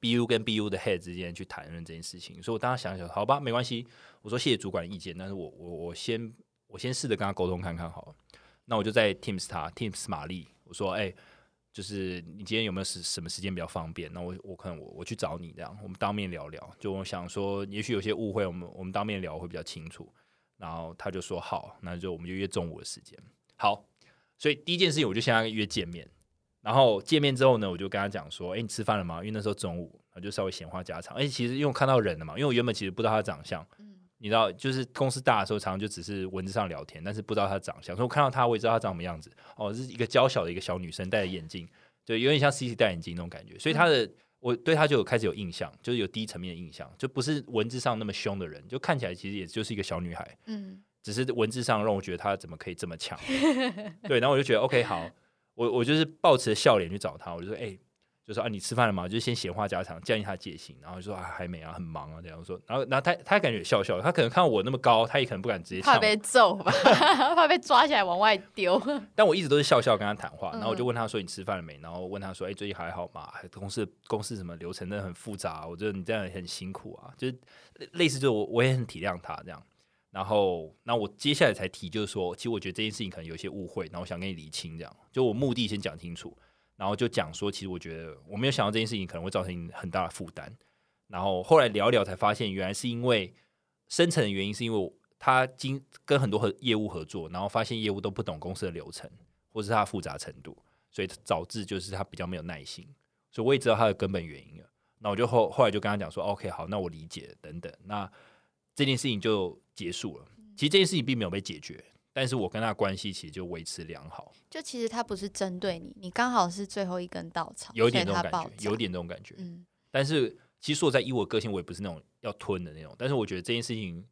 BU 跟 BU 的 head 之间去谈论这件事情。所以我当时想想，好吧，没关系，我说谢谢主管的意见，但是我我我先我先试着跟他沟通看看好了。那我就在 Teams 他 Teams 玛丽，我说哎、就是你今天有没有时什么时间比较方便？那我我可能我我去找你这样，我们当面聊聊。就我想说，也许有些误会，我们我们当面聊会比较清楚。然后他就说好，那就我们就约中午的时间。好，所以第一件事情我就先跟他约见面。然后见面之后呢，我就跟他讲说：“哎，你吃饭了吗？”因为那时候中午，我就稍微闲话家常。而且其实因为我看到人了嘛，因为我原本其实不知道他的长相，你知道，就是公司大的时候，常常就只是文字上聊天，但是不知道他的长相。所以我看到他，我也知道他长什么样子。哦，是一个娇小的一个小女生，戴着眼镜，就有点像 C C 戴眼镜那种感觉。所以他的，我对他就有开始有印象，就是有低层面的印象，就不是文字上那么凶的人，就看起来其实也就是一个小女孩。嗯，只是文字上让我觉得他怎么可以这么强，*laughs* 对，然后我就觉得 OK 好，我我就是抱持着笑脸去找他，我就说哎、就说啊你吃饭了吗？就是先闲话家常，建立他戒心，然后就说啊还没啊，很忙啊这样说，然后然后他他感觉也笑笑，他可能看到我那么高，他也可能不敢直接怕被揍吧，*laughs* 怕被抓起来往外丢。*laughs* 但我一直都是笑笑跟他谈话，嗯然后我就问他说你吃饭了没？然后问他说哎、最近还好吗？公司公司什么流程真的很复杂，我觉得你这样也很辛苦啊，就是类似就是我我也很体谅他这样。然后，那我接下来才提，就是说，其实我觉得这件事情可能有一些误会，然后我想跟你理清，这样，就我目的先讲清楚，然后就讲说，其实我觉得我没有想到这件事情可能会造成很大的负担，然后后来聊聊才发现，原来是因为深层的原因，是因为他经跟很多合业务合作，然后发现业务都不懂公司的流程，或是它的复杂程度，所以导致就是他比较没有耐心，所以我也知道他的根本原因了。那我就后后来就跟他讲说，OK，好，那我理解等等，那这件事情就结束了。其实这件事情并没有被解决，但是我跟他的关系其实就维持良好，就其实他不是针对你，你刚好是最后一根稻草，有一点这种感觉，有点这种感觉。嗯但是其实说在以我的个性，我也不是那种要吞的那种。但是我觉得这件事情，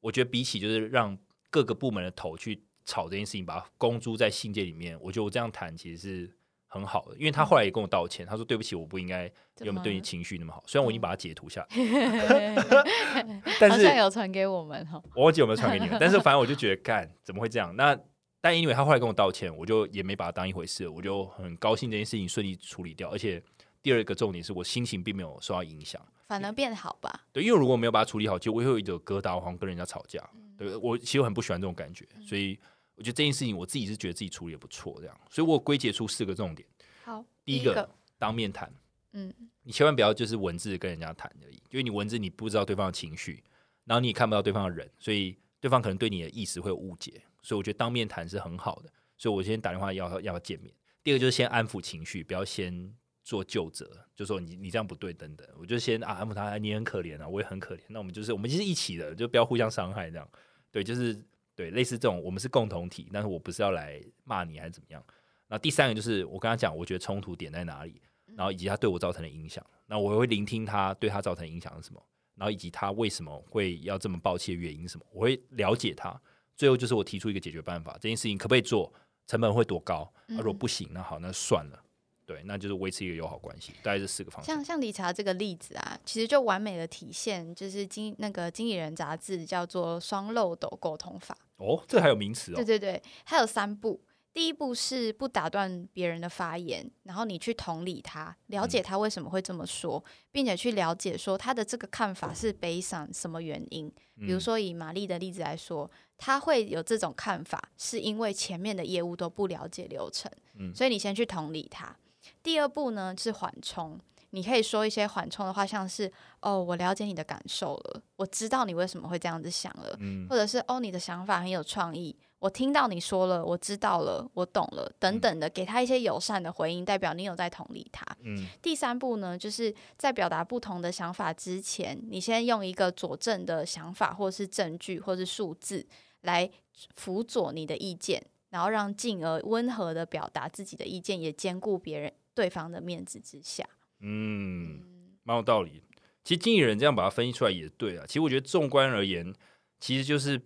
我觉得比起就是让各个部门的头去吵这件事情，把它公诸在信件里面，我觉得我这样谈其实是很好的。因为他后来也跟我道歉，他说对不起，我不应该有没有对你情绪那么好。虽然我已经把它截图下来，*laughs* *laughs* 但是像有传给我们哈。我忘记有没有传给你们，但是反正我就觉得干怎么会这样？那但因为他后来跟我道歉，我就也没把它当一回事，我就很高兴这件事情顺利处理掉。而且第二个重点是我心情并没有受到影响。反而变好吧？对，因为如果没有把它处理好，其实我会有一种疙瘩，我好像跟人家吵架。嗯对我其实我很不喜欢这种感觉，所以我觉得这件事情我自己是觉得自己处理的不错，这样，所以我归结出四个重点。好，第一个，当面谈，嗯，你千万不要就是文字跟人家谈而已，因为你文字你不知道对方的情绪，然后你也看不到对方的人，所以对方可能对你的意思会有误解，所以我觉得当面谈是很好的，所以我先打电话要要见面。第二个就是先安抚情绪，不要先做救责，就说你你这样不对等等，我就先啊安抚他，哎你很可怜啊，我也很可怜，那我们就是我们就是一起的，就不要互相伤害这样，对，就是对类似这种我们是共同体，但是我不是要来骂你还是怎么样。那第三个就是我跟他讲，我觉得冲突点在哪里，然后以及他对我造成的影响，那我会聆听他对他造成的影响是什么，然后以及他为什么会要这么抱歉的原因是什么，我会了解他。最后就是我提出一个解决办法，这件事情可不可以做，成本会多高？啊、如果不行，那好，那算了。对，那就是维持一个友好关系，大概这四个方向。像像理查这个例子啊，其实就完美的体现，就是经那个经理人杂志叫做双漏斗沟通法。哦，这还有名词哦对。对对，它有三步。第一步是不打断别人的发言，然后你去同理他，了解他为什么会这么说，并且去了解说他的这个看法是 based on 什么原因。比如嗯说以玛丽的例子来说，他会有这种看法，是因为前面的业务都不了解流程，嗯所以你先去同理他。第二步呢是缓冲，你可以说一些缓冲的话，像是哦，我了解你的感受了，我知道你为什么会这样子想了，嗯或者是哦，你的想法很有创意，我听到你说了，我知道了，我懂了，等等的，给他一些友善的回应，代表你有在同理他。嗯第三步呢，就是在表达不同的想法之前，你先用一个佐证的想法，或是证据，或是数字来辅佐你的意见，然后让进而温和的表达自己的意见，也兼顾别人对方的面子之下。嗯，蛮有道理。其实经纪人这样把它分析出来也对啊。其实我觉得纵观而言，其实就是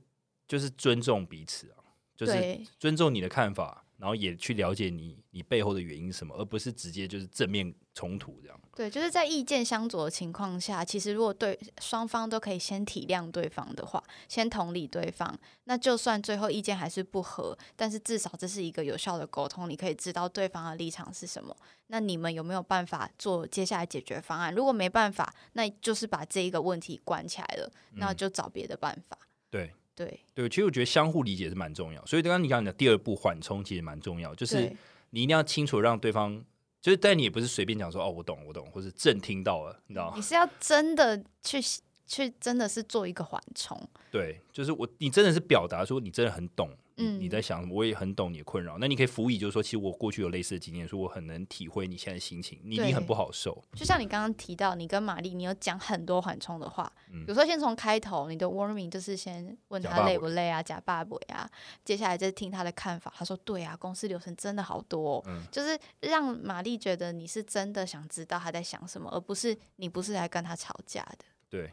就是尊重彼此啊，就是尊重你的看法，然后也去了解你你背后的原因什么，而不是直接就是正面冲突这样。对，就是在意见相左的情况下，其实如果对双方都可以先体谅对方的话，先同理对方，那就算最后意见还是不合，但是至少这是一个有效的沟通，你可以知道对方的立场是什么。那你们有没有办法做接下来解决方案？如果没办法，那就是把这一个问题关起来了，那就找别的办法。对对，对，其实我觉得相互理解是蛮重要。所以刚刚你讲的第二步缓冲其实蛮重要，就是你一定要清楚让对方，就是但你也不是随便讲说哦我懂我懂，或是正听到了，你知道吗你？是要真的去去，真的是做一个缓冲。对，就是我，你真的是表达说你真的很懂，你嗯你在想什么，我也很懂你的困扰。那你可以辅以，就是说，其实我过去有类似的经验，说我很能体会你现在心情，你一定很不好受。就像你刚刚提到，你跟玛丽，你有讲很多缓冲的话，嗯比如说先从开头，你的 warming 就是先问他累不累啊，假爸爸啊，接下来再听他的看法。他说对啊，公司流程真的好多、哦，嗯就是让玛丽觉得你是真的想知道他在想什么，而不是你不是来跟他吵架的。对，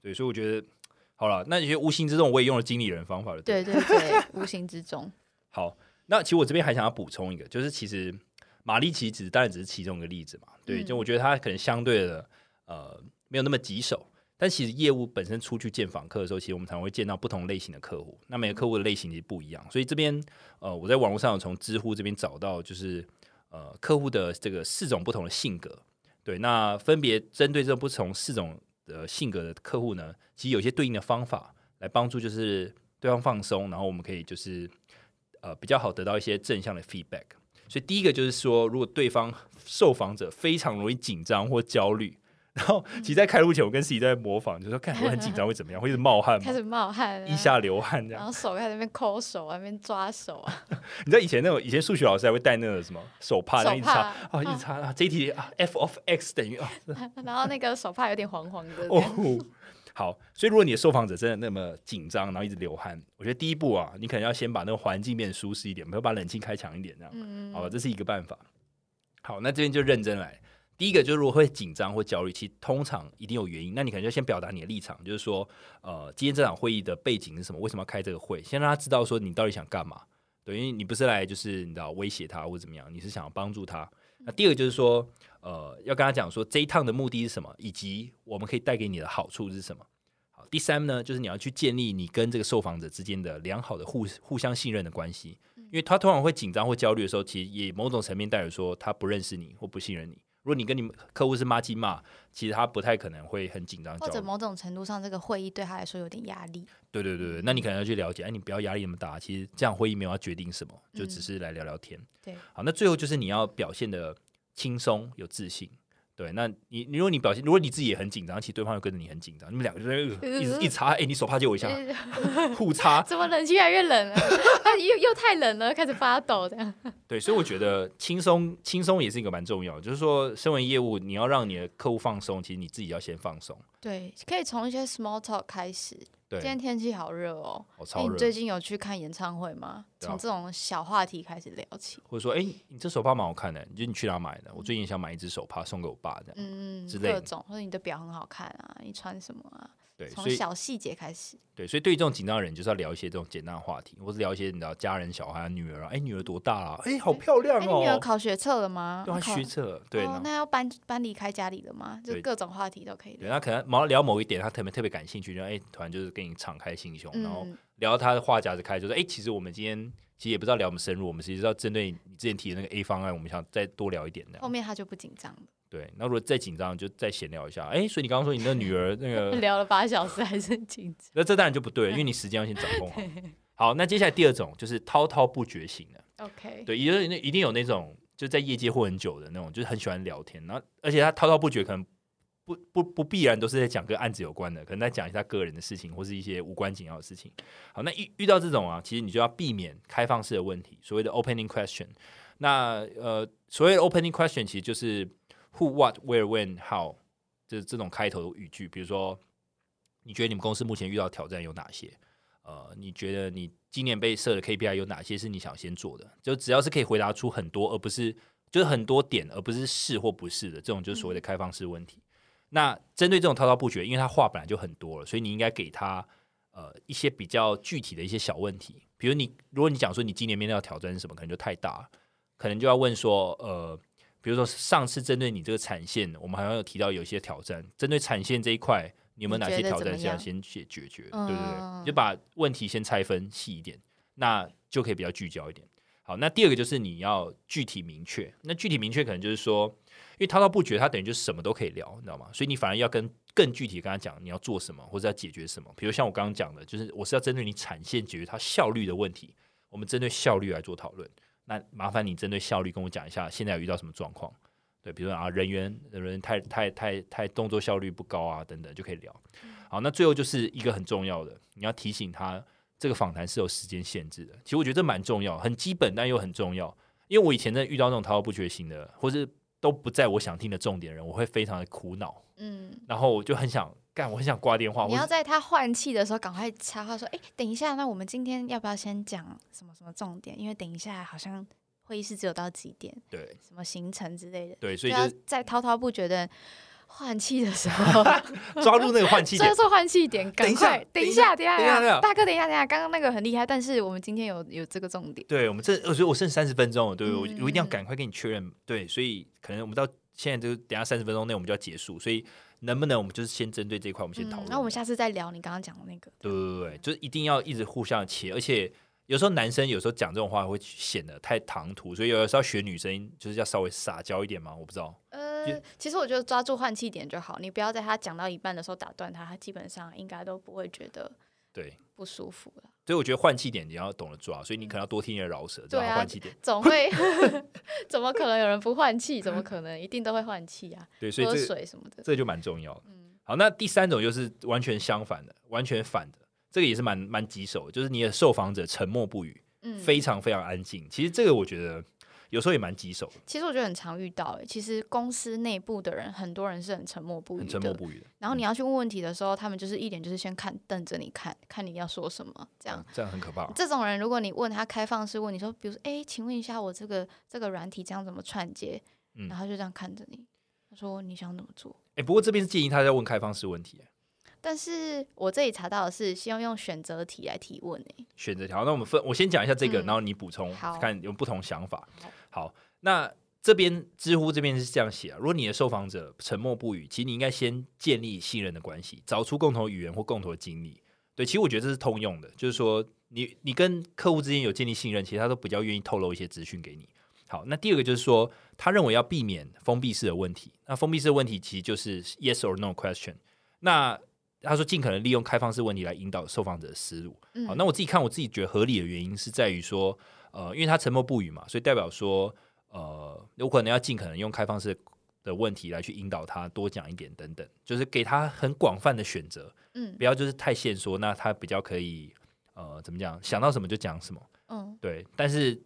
对，所以我觉得好了，那些无形之中我也用了经理人方法了。对对对，无形之中，*laughs* 好，那其实我这边还想要补充一个，就是其实玛丽其实当然只是其中一个例子嘛，对，嗯就我觉得它可能相对的呃没有那么棘手，但其实业务本身出去见访客的时候，其实我们常会见到不同类型的客户，那每个客户的类型其实不一样，所以这边呃我在网络上有从知乎这边找到就是呃客户的这个四种不同的性格，对，那分别针对这不同四种的性格的客户呢，其实有些对应的方法来帮助就是对方放松，然后我们可以就是呃比较好得到一些正向的 feedback。所以第一个就是说，如果对方受访者非常容易紧张或焦虑，然后其实，在开录前，我跟自己在模仿，就说看我很紧张会怎么样，会一直冒汗嘛，开始冒汗、啊，腋下流汗这样。然后手在那边抠手啊，那边抓手啊，*laughs* 你知道以前那种以前数学老师还会带那个什么手帕，然后一直擦手啊，一直擦啊，这一题啊，f of x 等于啊，*laughs* 然后那个手帕有点黄黄的。哦，*laughs* 好，所以如果你的受访者真的那么紧张，然后一直流汗，我觉得第一步啊，你可能要先把那个环境变得舒适一点，比如把冷气开强一点，这样，嗯，好吧，这是一个办法。好，那这边就认真来。第一个就是如果会紧张或焦虑，其实通常一定有原因。那你可能就先表达你的立场，就是说，呃，今天这场会议的背景是什么？为什么要开这个会？先让他知道说你到底想干嘛。对，因为你不是来就是你知道威胁他或怎么样，你是想要帮助他。那第二个就是说，呃，要跟他讲说这一趟的目的是什么，以及我们可以带给你的好处是什么。好，第三呢，就是你要去建立你跟这个受访者之间的良好的互互相信任的关系，因为他通常会紧张或焦虑的时候，其实也某种层面代表说他不认识你或不信任你。如果你跟你们客户是妈鸡骂，其实他不太可能会很紧张。或者某种程度上，这个会议对他来说有点压力。对对对对，那你可能要去了解，哎，你不要压力那么大。其实这样会议没有要决定什么，就只是来聊聊天。对，好，那最后就是你要表现的轻松有自信。对，那你你如果你表现，如果你自己也很紧张，其实对方又跟着你很紧张，你们两个就在呃一直一直擦，哎、你手帕借我一下，*laughs* 互擦。*laughs* 怎么冷气越来越冷了？*laughs* 啊又又太冷了，开始发抖这样。对，所以我觉得轻松轻松也是一个蛮重要的，就是说，身为业务，你要让你的客户放松，其实你自己要先放松。对，可以从一些 small talk 开始。对今，天天气好热哦。你，最近有去看演唱会吗？从这种小话题开始聊起。或者说，哎、你这手帕蛮好看的，你觉得你去哪买的？我最近想买一只手帕送给我爸，这样。嗯之，类的各种，或者你的表很好看啊，你穿什么啊？对，从小细节开始。对，所以对于这种紧张的人，就是要聊一些这种简单的话题，或是聊一些你知道家人、小孩、女儿啊，哎，女儿多大啊？哎，好漂亮哎，你女儿哦，考学测了吗？对，学测，对，。哦那要搬搬离开家里了吗？就对各种话题都可以对，聊。他可能某聊某一点，他特别特别感兴趣，就哎，突然就是跟你敞开心胸，然后嗯，聊到他的话匣子开，就说哎，其实我们今天其实也不知道聊我们深入，我们其实要针对你之前提的那个 A 方案，我们想再多聊一点这样。后面他就不紧张了。对，那如果再紧张，就再闲聊一下。哎，所以你刚刚说你那女儿那个 *laughs* 聊了八小时还是很紧张。*laughs* 那这当然就不对了，因为你时间要先掌控好。好，那接下来第二种就是滔滔不绝型的，OK，对，也就是那一定有那种就在业界混很久的那种，就是很喜欢聊天，然后而且他滔滔不绝，可能不不不必然都是在讲跟案子有关的，可能在讲一下个人的事情或是一些无关紧要的事情。好，那遇遇到这种啊，其实你就要避免开放式的问题，所谓的 opening question。那呃，所谓的 opening question 其实就是 who、what、where、when、how，就是这种开头的语句。比如说，你觉得你们公司目前遇到挑战有哪些？呃，你觉得你今年被设的 KPI 有哪些是你想先做的？就只要是可以回答出很多，而不是就是很多点，而不是是或不是的这种，就是所谓的开放式问题。那针对这种滔滔不绝，因为他话本来就很多了，所以你应该给他呃一些比较具体的一些小问题，比如你如果你讲说你今年面对到挑战是什么，可能就太大了，可能就要问说呃，比如说上次针对你这个产线，我们好像有提到有一些挑战，针对产线这一块，你有没有哪些挑战是要先解解决？对对对，就把问题先拆分细一点，那就可以比较聚焦一点。好，那第二个就是你要具体明确，那具体明确可能就是说。因为滔滔不绝，他等于就是什么都可以聊，你知道吗？所以你反而要跟更具体跟他讲你要做什么或者要解决什么。比如像我刚刚讲的，就是我是要针对你产线解决它效率的问题，我们针对效率来做讨论。那麻烦你针对效率跟我讲一下，现在有遇到什么状况？对，比如说啊，人员人太太太太动作效率不高啊，等等就可以聊。好，那最后就是一个很重要的，你要提醒他这个访谈是有时间限制的。其实我觉得这蛮重要，很基本但又很重要。因为我以前在遇到那种滔滔不绝型的，或是都不在我想听的重点人，我会非常的苦恼，嗯，然后我就很想干，我很想挂电话。你要在他换气的时候赶快插话说：“哎，等一下，那我们今天要不要先讲什么什么重点？因为等一下好像会议室只有到几点，对，什么行程之类的，对，所以就在滔滔不绝的。”换气的时候，*laughs* 抓住那个换气点，抓住换气点，赶快，等一下，等一下，大哥，等一下，等一下，刚刚那个很厉害，但是我们今天有有这个重点，对我们这，我觉得我剩三十分钟，对我我一定要赶快跟你确认，对，所以可能我们到现在就等下三十分钟内我们就要结束，所以能不能我们就是先针对这一块我们先讨论，那我们下次再聊你刚刚讲的那个，对对对，就是一定要一直互相切，而且有时候男生有时候讲这种话会显得太唐突，所以有的时候学女生就是要稍微撒娇一点嘛，我不知道。呃其实我觉得抓住换气点就好，你不要在他讲到一半的时候打断他，他基本上应该都不会觉得对不舒服了。所以我觉得换气点你要懂得抓，所以你可能要多听一些饶舌，对啊，换气点总会 *laughs* 怎么可能有人不换气？怎么可能一定都会换气啊？对，所以喝水什么的，这就蛮重要的。嗯，好，那第三种就是完全相反的，完全反的，这个也是蛮蛮棘手，就是你的受访者沉默不语，嗯，非常非常安静。其实这个我觉得。有时候也蛮棘手的。其实我觉得很常遇到，哎，其实公司内部的人，很多人是很沉默不语的。沉默不语的。然后你要去问问题的时候，他们就是一点就是先看瞪着你看，看你要说什么，这样。这样很可怕。这种人，如果你问他开放式问，你说，比如说，哎，请问一下，我这个这个软体这样怎么串接？然后就这样看着你，他说你想怎么做？哎，不过这边是建议他在问开放式问题。但是我这里查到的是，先要用选择题来提问。哎，选择题，那我们分，我先讲一下这个，然后你补充，看有不同想法。好。那这边知乎这边是这样写啊，如果你的受访者沉默不语，其实你应该先建立信任的关系，找出共同语言或共同的经历。对，其实我觉得这是通用的，就是说你你跟客户之间有建立信任，其实他都比较愿意透露一些资讯给你。好，那第二个就是说，他认为要避免封闭式的问题。那封闭式的问题其实就是 yes or no question。那他说尽可能利用开放式问题来引导受访者的思路。好，那我自己看我自己觉得合理的原因是在于说，呃，因为他沉默不语嘛，所以代表说。呃，有可能要尽可能用开放式的问题来去引导他多讲一点等等，就是给他很广泛的选择，嗯，不要就是太限缩，那他比较可以呃怎么讲，想到什么就讲什么，嗯，对。但是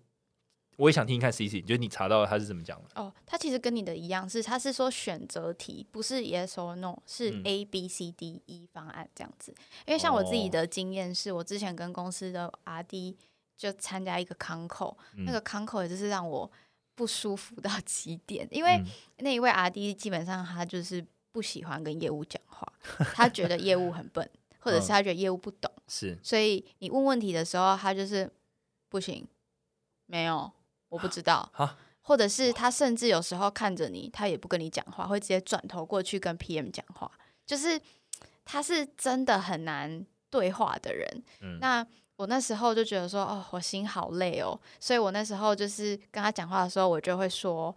我也想听听看 C C，就是你查到他是怎么讲的？哦，他其实跟你的一样，是他是说选择题，不是 Yes or No，是 A B C D E 方案这样子。因为像我自己的经验是，我之前跟公司的 R D 就参加一个康口，那个康口也就是让我。不舒服到 *laughs* 极点，因为那一位阿弟基本上他就是不喜欢跟业务讲话，他觉得业务很笨，或者是他觉得业务不懂，是，所以你问问题的时候，他就是不行，没有，我不知道，或者是他甚至有时候看着你，他也不跟你讲话，会直接转头过去跟 PM 讲话，就是他是真的很难对话的人，那。我那时候就觉得说，哦，我心好累哦，所以我那时候就是跟他讲话的时候，我就会说，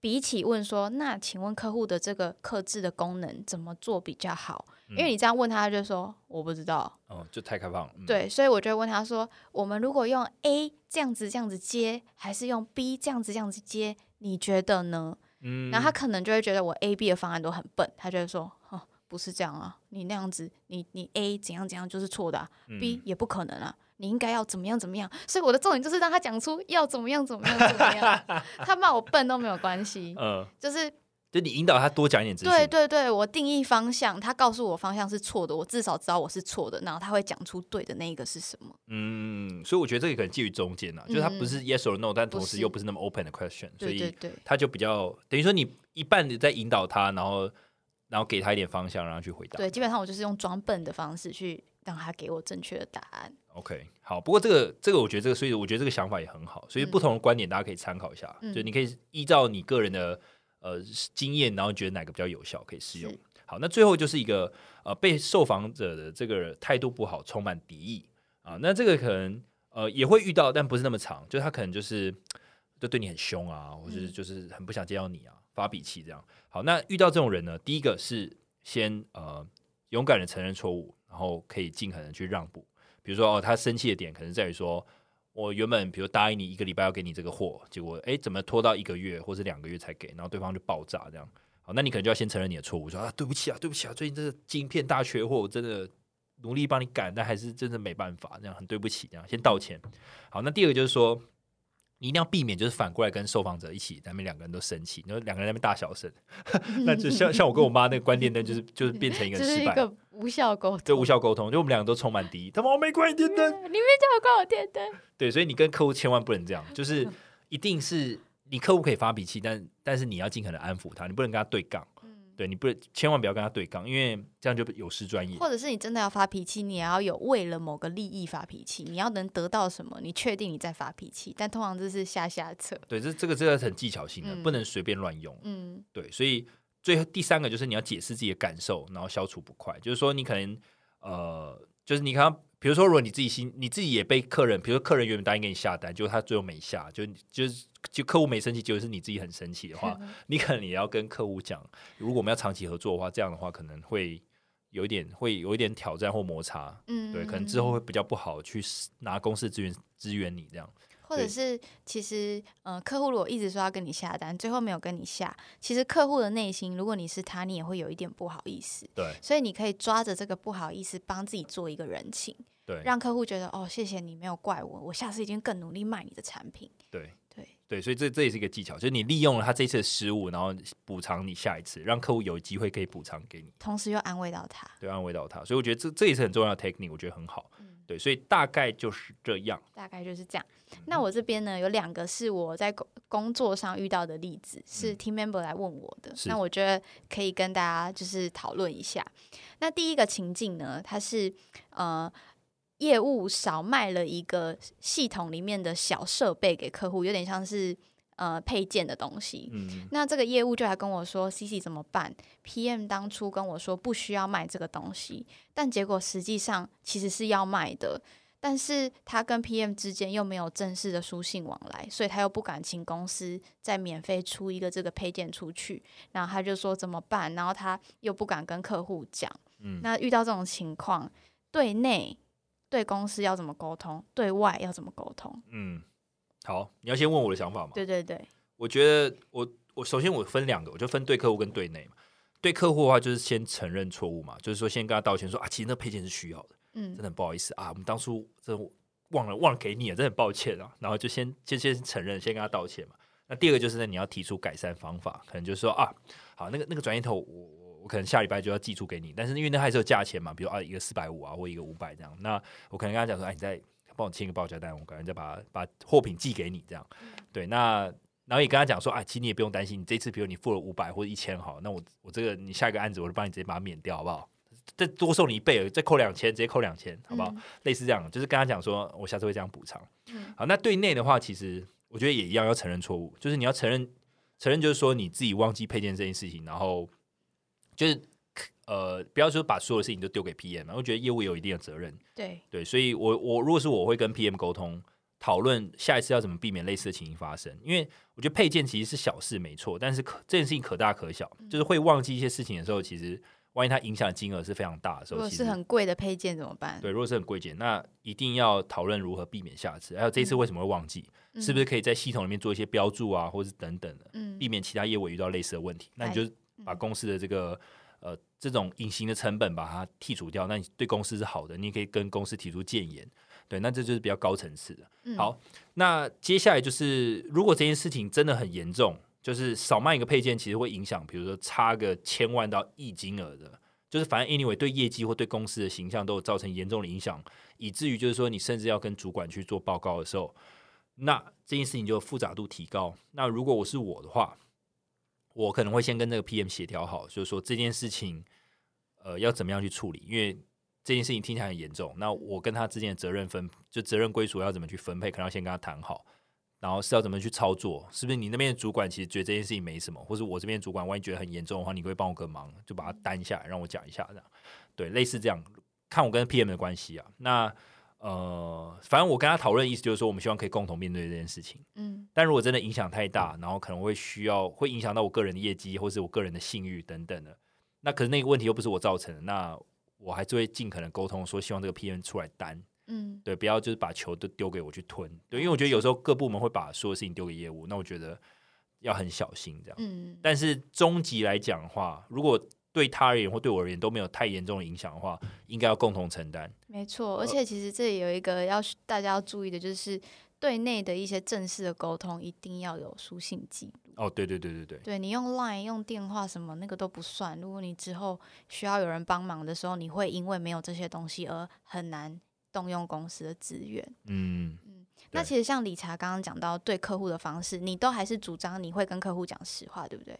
比起问说，那请问客户的这个克制的功能怎么做比较好？因为你这样问他，他就说我不知道，哦，就太开放了。对，所以我就问他说，我们如果用 A 这样子这样子接，还是用 B 这样子这样子接，你觉得呢？嗯，然后他可能就会觉得我 A、B 的方案都很笨，他就会说，哦。不是这样啊！你那样子，你你 A 怎样怎样就是错的啊，B 也不可能啊！你应该要怎么样怎么样？所以我的重点就是让他讲出要怎么样怎么样怎么样。*laughs* 他骂我笨都没有关系，嗯，就是就你引导他多讲一点资讯。对对对，我定义方向，他告诉我方向是错的，我至少知道我是错的，然后他会讲出对的那一个是什么。嗯，所以我觉得这个可能介于中间啊，就是他不是 yes or no，但同时又不是那么 open 的 question，所以他就比较等于说你一半的在引导他，然后然后给他一点方向，让他去回答。对，基本上我就是用装笨的方式去让他给我正确的答案。OK，好，不过这个这个我觉得这个，所以我觉得这个想法也很好，所以不同的观点大家可以参考一下，嗯就你可以依照你个人的呃经验，然后觉得哪个比较有效，可以适用。好，那最后就是一个呃被受访者的这个态度不好，充满敌意啊，那这个可能呃也会遇到，但不是那么长，就是他可能就是就对你很凶啊，或是嗯就是很不想见到你啊，发脾气这样。好，那遇到这种人呢，第一个是先呃勇敢的承认错误，然后可以尽可能去让步。比如说哦，他生气的点可能在于说，我原本比如答应你一个礼拜要给你这个货，结果哎怎么拖到一个月或者两个月才给，然后对方就爆炸这样。好，那你可能就要先承认你的错误，说啊对不起啊对不起啊，最近这个晶片大缺货，我真的努力帮你赶，但还是真的没办法，这样很对不起，这样先道歉。好，那第二个就是说。你一定要避免，就是反过来跟受访者一起，他们两个人都生气，然后两个人在那边大小声，*laughs* 那就像像我跟我妈那个观电灯，就是 *laughs* 就是变成一个失败，这是一个无效沟通，对无效沟通，就我们两个都充满敌意。他妈我没关电灯，你没叫我关我电灯。*laughs* 对，所以你跟客户千万不能这样，就是一定是你客户可以发脾气，但但是你要尽可能安抚他，你不能跟他对杠，嗯，对你不能千万不要跟他对杠，因为这样就有失专业。或者是你真的要发脾气，你也要有为了某个利益发脾气，你要能得到什么，你确定你在发脾气，但通常这是下下策。对，这这个这个很技巧性的，嗯不能随便乱用。嗯对，所以最后第三个就是你要解释自己的感受，然后消除不快。就是说，你可能呃，就是你看，比如说，如果你自己心你自己也被客人，比如说客人原本答应给你下单，结果他最后没下，就就是就客户没生气，结果是你自己很生气的话，*laughs* 你可能也要跟客户讲，如果我们要长期合作的话，这样的话可能会有一点会有一点挑战或摩擦。嗯，对，可能之后会比较不好去拿公司资源支援你这样。或者是其实，呃，客户如果一直说要跟你下单，最后没有跟你下，其实客户的内心，如果你是他，你也会有一点不好意思。对所以你可以抓着这个不好意思，帮自己做一个人情，对让客户觉得哦，谢谢你没有怪我，我下次一定更努力卖你的产品。对对，对，所以这这也是一个技巧，就是你利用了他这次的失误，然后补偿你下一次，让客户有机会可以补偿给你。同时又安慰到他。对，安慰到他，所以我觉得这这也是很重要的 technique，我觉得很好。嗯对，所以大概就是这样。大概就是这样。那我这边呢有两个是我在工工作上遇到的例子，是 team member 来问我的。嗯那我觉得可以跟大家就是讨论一下。那第一个情境呢，它是呃业务少卖了一个系统里面的小设备给客户，有点像是呃配件的东西。嗯，那这个业务就来跟我说：“C C 怎么办？PM 当初跟我说不需要卖这个东西，但结果实际上其实是要卖的。但是他跟 PM 之间又没有正式的书信往来，所以他又不敢请公司再免费出一个这个配件出去。然后他就说怎么办？然后他又不敢跟客户讲。嗯那遇到这种情况，对内对公司要怎么沟通？对外要怎么沟通？嗯，好，你要先问我的想法嘛？对对对，我觉得我我首先我分两个，我就分对客户跟对内嘛。对客户的话，就是先承认错误嘛，就是说先跟他道歉说啊，其实那配件是需要的，嗯真的很不好意思啊，我们当初真的忘了忘了给你了，真的很抱歉啊。然后就先先先承认，先跟他道歉嘛。那第二个就是呢，你要提出改善方法，可能就是说啊，好，那个那个转接头我我我可能下礼拜就要寄出给你，但是因为那还是有价钱嘛，比如啊一个四百五啊，或一个五百这样，那我可能跟他讲说，哎，你再帮我签一个报价单，我可能再把把货品寄给你这样。对，那然后也跟他讲说，啊，其实你也不用担心，你这次比如你付了五百或者一千好，那我我这个你下一个案子我就帮你直接把它免掉，好不好？再多送你一倍，再扣两千，直接扣两千，好不好？嗯类似这样，就是跟他讲说，我下次会这样补偿。嗯好，那对内的话，其实我觉得也一样，要承认错误，就是你要承认，承认就是说你自己忘记配件这件事情，然后就是呃，不要说把所有事情都丢给 PM 嘛，我觉得业务有一定的责任，对，对，所以我我如果是我会跟 PM 沟通，讨论下一次要怎么避免类似的情形发生，因为我觉得配件其实是小事没错，但是可这件事情可大可小，就是会忘记一些事情的时候，其实万一它影响的金额是非常大的时候，如果其实是很贵的配件怎么办？对，如果是很贵件，那一定要讨论如何避免下次。还有这一次为什么会忘记，嗯是不是可以在系统里面做一些标注啊，或是等等的，嗯。避免其他业务遇到类似的问题。那你哎就把公司的这个呃这种隐形的成本把它剔除掉，那你对公司是好的，你也可以跟公司提出建言。对，那这就是比较高层次的。嗯好，那接下来就是如果这件事情真的很严重，就是少卖一个配件，其实会影响，比如说差个千万到亿金额的，就是反正 anyway 对业绩或对公司的形象都有造成严重的影响，以至于就是说你甚至要跟主管去做报告的时候，那这件事情就复杂度提高。那如果我是我的话，我可能会先跟那个 PM 协调好，就是说这件事情，呃，要怎么样去处理，因为这件事情听起来很严重。那我跟他之间的责任分，就责任归属要怎么去分配，可能要先跟他谈好。然后是要怎么去操作？是不是你那边的主管其实觉得这件事情没什么，或者我这边主管万一觉得很严重的话，你会帮我个忙，就把它担下来，让我讲一下这样。对，类似这样，看我跟 PM 的关系啊。那呃，反正我跟他讨论意思就是说，我们希望可以共同面对这件事情。嗯，但如果真的影响太大，然后可能会需要会影响到我个人的业绩，或是我个人的信誉等等的，那可是那个问题又不是我造成的，那我还是会尽可能沟通，说希望这个 PM 出来担。嗯，对，不要就是把球都丢给我去吞，对，因为我觉得有时候各部门会把所有事情丢给业务，那我觉得要很小心这样。嗯，但是终极来讲的话，如果对他而言或对我而言都没有太严重的影响的话，应该要共同承担。没错，而且其实这里有一个要大家要注意的，就是对内的一些正式的沟通一定要有书信记录。哦，对对对对对，对你用 Line 用电话什么那个都不算。如果你之后需要有人帮忙的时候，你会因为没有这些东西而很难。动用公司的资源，嗯嗯，那其实像理查刚刚讲到对客户的方式，你都还是主张你会跟客户讲实话，对不对？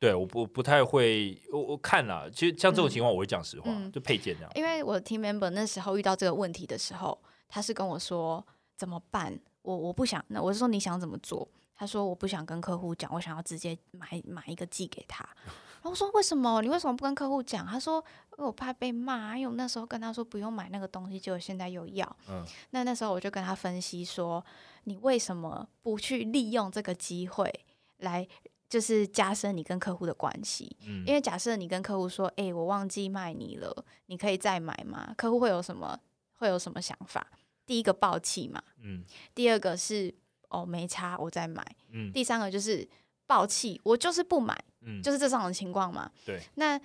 对，我不不太会，我我看了，其实像这种情况，我会讲实话，就配件这样。因为我的 team member 那时候遇到这个问题的时候，他是跟我说怎么办？我我不想，那我是说你想怎么做？他说我不想跟客户讲，我想要直接买买一个寄给他。然后我说为什么？你为什么不跟客户讲？他说我怕被骂，因为我那时候跟他说不用买那个东西，结果现在又要。嗯，那那时候我就跟他分析说，你为什么不去利用这个机会来，就是加深你跟客户的关系？嗯，因为假设你跟客户说，哎，我忘记卖你了，你可以再买吗？客户会有什么会有什么想法？第一个暴气嘛，嗯，第二个是哦没差，我再买，嗯，第三个就是暴气，我就是不买。嗯，就是这三种情况嘛。对。那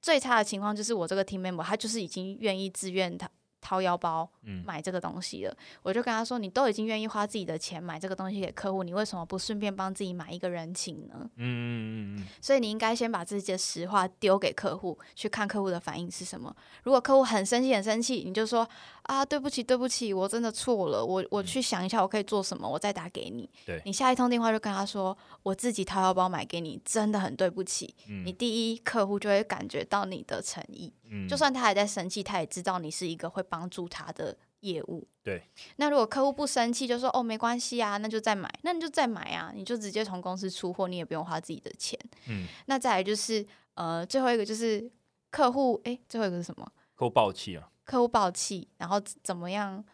最差的情况就是我这个 team member，他就是已经愿意自愿他。掏腰包买这个东西了，我就跟他说：“你都已经愿意花自己的钱买这个东西给客户，你为什么不顺便帮自己买一个人情呢？”嗯嗯嗯嗯。所以你应该先把自己的实话丢给客户，去看客户的反应是什么。如果客户很生气很生气，你就说：“啊，对不起对不起，我真的错了，我我去想一下我可以做什么，我再打给你。”对。你下一通电话就跟他说：“我自己掏腰包买给你，真的很对不起。”你第一客户就会感觉到你的诚意。就算他还在生气，他也知道你是一个会帮助他的业务。对。那如果客户不生气，就说哦没关系啊，那就再买，那你就再买啊，你就直接从公司出货，你也不用花自己的钱。嗯。那再来就是呃最后一个就是客户哎最后一个是什么？客户暴气啊。客户爆气，然后怎么样？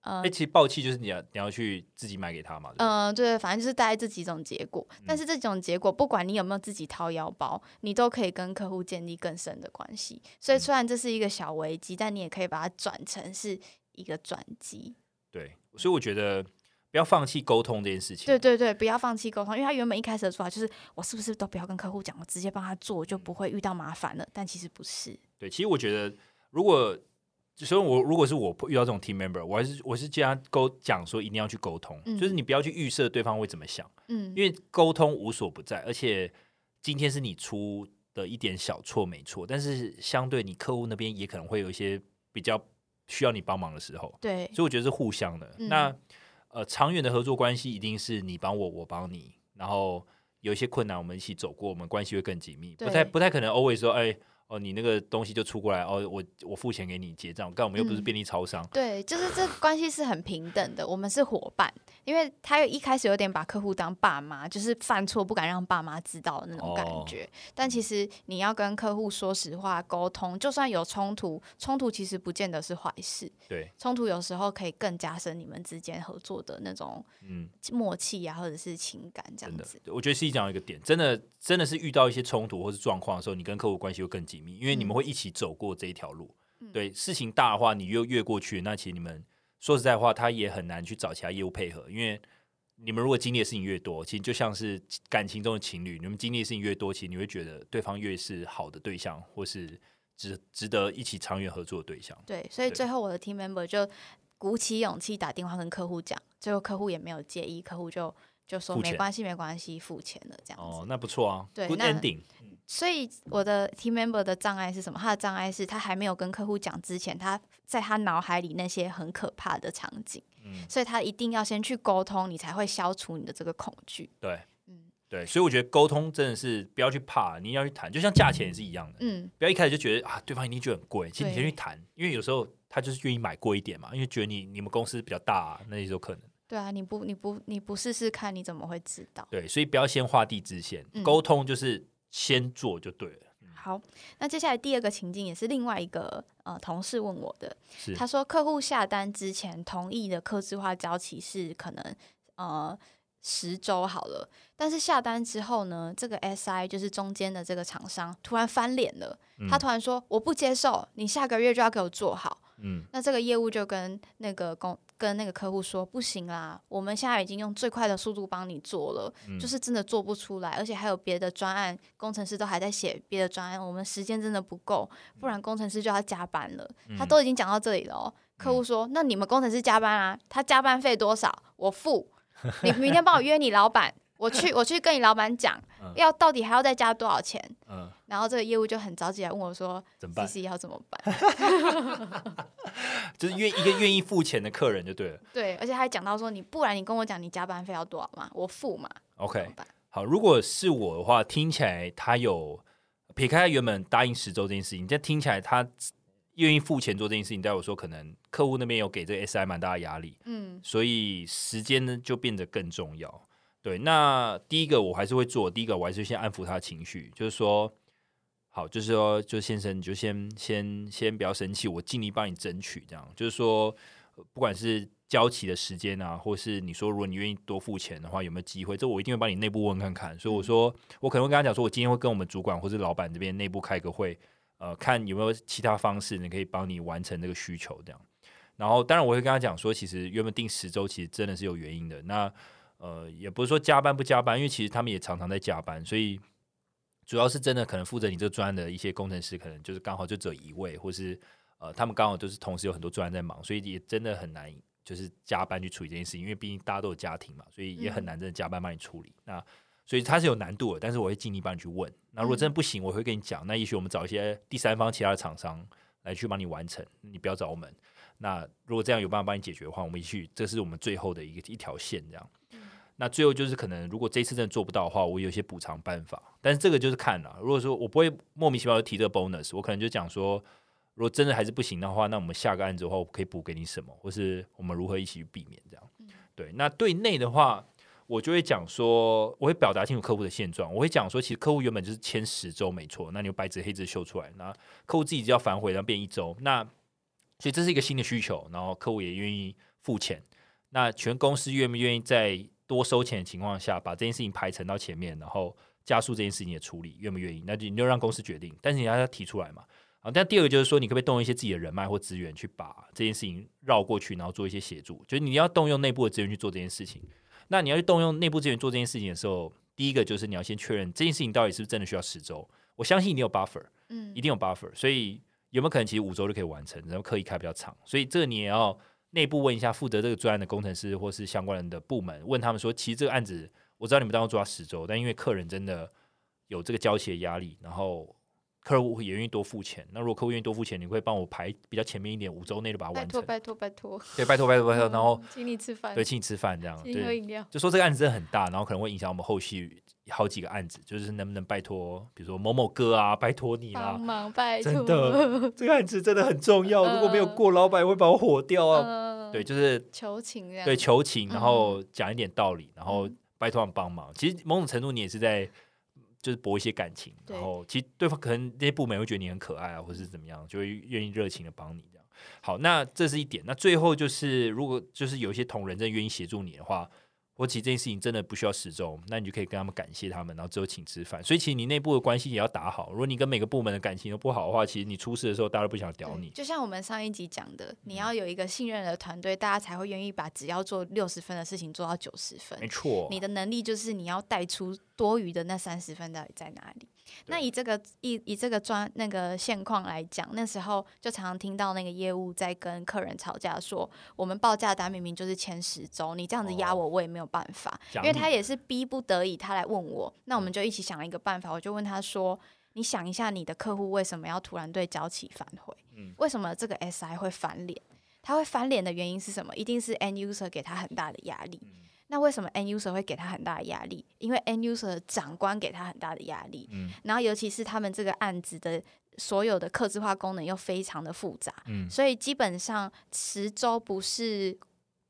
哎，其实爆气就是你要你要去自己买给他嘛。嗯，对，反正就是大概这几种结果。但是这种结果，不管你有没有自己掏腰包，你都可以跟客户建立更深的关系。所以虽然这是一个小危机，但你也可以把它转成是一个转机。对，所以我觉得不要放弃沟通这件事情。对对对，不要放弃沟通，因为他原本一开始的做法就是我是不是都不要跟客户讲，我直接帮他做，就不会遇到麻烦了。但其实不是。对，其实我觉得如果。所以，我如果是我遇到这种 team member，我还是我是经常沟讲说，一定要去沟通，就是你不要去预设对方会怎么想，嗯，因为沟通无所不在，而且今天是你出的一点小错没错，但是相对你客户那边也可能会有一些比较需要你帮忙的时候，对，所以我觉得是互相的。那呃，长远的合作关系一定是你帮我，我帮你，然后有一些困难我们一起走过，我们关系会更紧密，不太不太可能 always 说哎。哦，你那个东西就出过来哦，我我付钱给你结账，但我们又不是便利超商。对，就是这 *laughs* 关系是很平等的，我们是伙伴。因为他一开始有点把客户当爸妈，就是犯错不敢让爸妈知道的那种感觉。但其实你要跟客户说实话沟通，就算有冲突，冲突其实不见得是坏事。对，冲突有时候可以更加深你们之间合作的那种嗯默契啊，或者是情感这样子。我觉得是讲一个点，真的真的是遇到一些冲突或是状况的时候，你跟客户关系会更紧。因为你们会一起走过这一条路，对事情大的话，你越越过去，那其实你们说实在话，他也很难去找其他业务配合。因为你们如果经历的事情越多，其实就像是感情中的情侣，你们经历的事情越多，其实你会觉得对方越是好的对象，或是值值得一起长远合作的对象。对，所以最后我的 team member 就鼓起勇气打电话跟客户讲，最后客户也没有介意，客户就就说没关系，没关系，付钱了这样子。哦，那不错啊对那 ending。所以我的 team member 的障碍是什么？他的障碍是他还没有跟客户讲之前，他在他脑海里那些很可怕的场景，嗯所以他一定要先去沟通，你才会消除你的这个恐惧。对，嗯对，所以我觉得沟通真的是不要去怕，你要去谈，就像价钱也是一样的，嗯，不要一开始就觉得啊，对方一定觉得很贵，其实你先去谈，因为有时候他就是愿意买贵一点嘛，因为觉得你你们公司比较大、啊，那也有可能。对啊，你不你不你不试试看，你怎么会知道？对，所以不要先画地自限，嗯沟通就是先做就对了。好，那接下来第二个情境也是另外一个呃同事问我的，是，他说客户下单之前同意的客制化交期是可能呃十周好了，但是下单之后呢，这个 SI 就是中间的这个厂商突然翻脸了，他突然说我不接受，你下个月就要给我做好。嗯。那这个业务就跟那个公跟那个客户说，不行啦，我们现在已经用最快的速度帮你做了，嗯。就是真的做不出来，而且还有别的专案，工程师都还在写别的专案，我们时间真的不够，不然工程师就要加班了。他嗯都已经讲到这里了、哦，客户说，那你们工程师加班啊，他加班费多少，我付，你 *laughs* 明天帮我约你老板。我去，我去跟你老板讲，嗯要到底还要再加多少钱？嗯，然后这个业务就很着急来问我说怎么办？：“C C 要怎么办？” *laughs* 就是愿一个愿意付钱的客人就对了。对，而且他还讲到说，你不然你跟我讲你加班费要多少嘛，我付嘛。OK，么办？好，如果是我的话，听起来他有撇开他原本答应十周这件事情，但听起来他愿意付钱做这件事情，代表说可能客户那边有给这个 SI 蛮大的压力，嗯所以时间呢就变得更重要。对，那第一个我还是会做，第一个我还是先安抚他的情绪，就是说，好，就是说，就先生你就先先先不要生气，我尽力帮你争取，这样就是说，呃不管是交期的时间啊，或是你说如果你愿意多付钱的话，有没有机会？这我一定会帮你内部问看看。所以我说，我可能会跟他讲说，我今天会跟我们主管或是老板这边内部开个会，呃，看有没有其他方式，你可以帮你完成这个需求这样。然后，当然我会跟他讲说，其实原本定十周，其实真的是有原因的。那呃，也不是说加班不加班，因为其实他们也常常在加班，所以主要是真的可能负责你这个专案的一些工程师，可能就是刚好就只有一位，或是呃，他们刚好都是同时有很多专案在忙，所以也真的很难就是加班去处理这件事情，因为毕竟大家都有家庭嘛，所以也很难真的加班帮你处理。那所以它是有难度的，但是我会尽力帮你去问。那如果真的不行，我会跟你讲，那也许我们找一些第三方其他的厂商来去帮你完成，你不要找我们。那如果这样有办法帮你解决的话，我们也许这是我们最后的一个一条线这样。那最后就是可能，如果这一次真的做不到的话，我有一些补偿办法。但是这个就是看了，如果说我不会莫名其妙的提这个 bonus，我可能就讲说，如果真的还是不行的话，那我们下个案子的话，我可以补给你什么，或是我们如何一起去避免这样。对，那对内的话，我就会讲说，我会表达清楚客户的现状，我会讲说，其实客户原本就是签十周没错，那你有白纸黑字秀出来，那客户自己就要反悔，然后变一周，那所以这是一个新的需求，然后客户也愿意付钱，那全公司愿不愿意在多收钱的情况下，把这件事情排成到前面，然后加速这件事情的处理，愿不愿意？那就你就让公司决定，但是你要提出来嘛。啊，但第二个就是说，你可不可以动用一些自己的人脉或资源，去把这件事情绕过去，然后做一些协助？就是你要动用内部的资源去做这件事情。那你要去动用内部资源做这件事情的时候，第一个就是你要先确认这件事情到底是不是真的需要十周。我相信你有 buffer，嗯一定有 buffer，所以有没有可能其实五周就可以完成，然后刻意开比较长？所以这个你也要内部问一下负责这个专案的工程师或是相关人的部门，问他们说，其实这个案子我知道你们当中做到十周，但因为客人真的有这个交期的压力，然后客户也愿意多付钱，那如果客户愿意多付钱，你会帮我排比较前面一点，五周内就把它完成。拜托拜托。拜托，对，拜托拜托拜托，然后嗯请你吃饭，对，请你吃饭这样，请你喝对，饮料，就说这个案子真的很大，然后可能会影响我们后续好几个案子，就是能不能拜托，比如说某某哥啊，拜托你啦。帮，忙拜托，真的，这个案子真的很重要，如果没有嗯过，老板会把我火掉啊。嗯，对，就是求情这样，对求情，然后讲一点道理，然后嗯。拜托帮忙。其实某种程度你也是在就是博一些感情，然后其实对方可能那些部门会觉得你很可爱啊，或是怎么样，就会愿意热情的帮你这样。好，那这是一点。那最后就是，如果就是有一些同仁真的愿意协助你的话，或其实这件事情真的不需要时钟，那你就可以跟他们感谢他们，然后之后请吃饭。所以其实你内部的关系也要打好。如果你跟每个部门的感情都不好的话，其实你出事的时候，大家都不想屌你。就像我们上一集讲的，你嗯要有一个信任的团队，大家才会愿意把只要做六十分的事情做到九十分没。错，你的能力就是你要带出多余的那三十分到底在哪里。那以这个以以这个专那个现况来讲，那时候就常常听到那个业务在跟客人吵架，说我们报价单明明就是前十周，你这样子压我，我也没有办法，因为他也是逼不得已，他来问我，那我们就一起想了一个办法，我就问他说，你想一下，你的客户为什么要突然对交期反悔？嗯，为什么这个 SI 会翻脸？他会翻脸的原因是什么？一定是 end user 给他很大的压力。那为什么 end user 会给他很大的压力？因为 end user 的长官给他很大的压力。嗯，然后尤其是他们这个案子的所有的客制化功能又非常的复杂。嗯，所以基本上十周不是。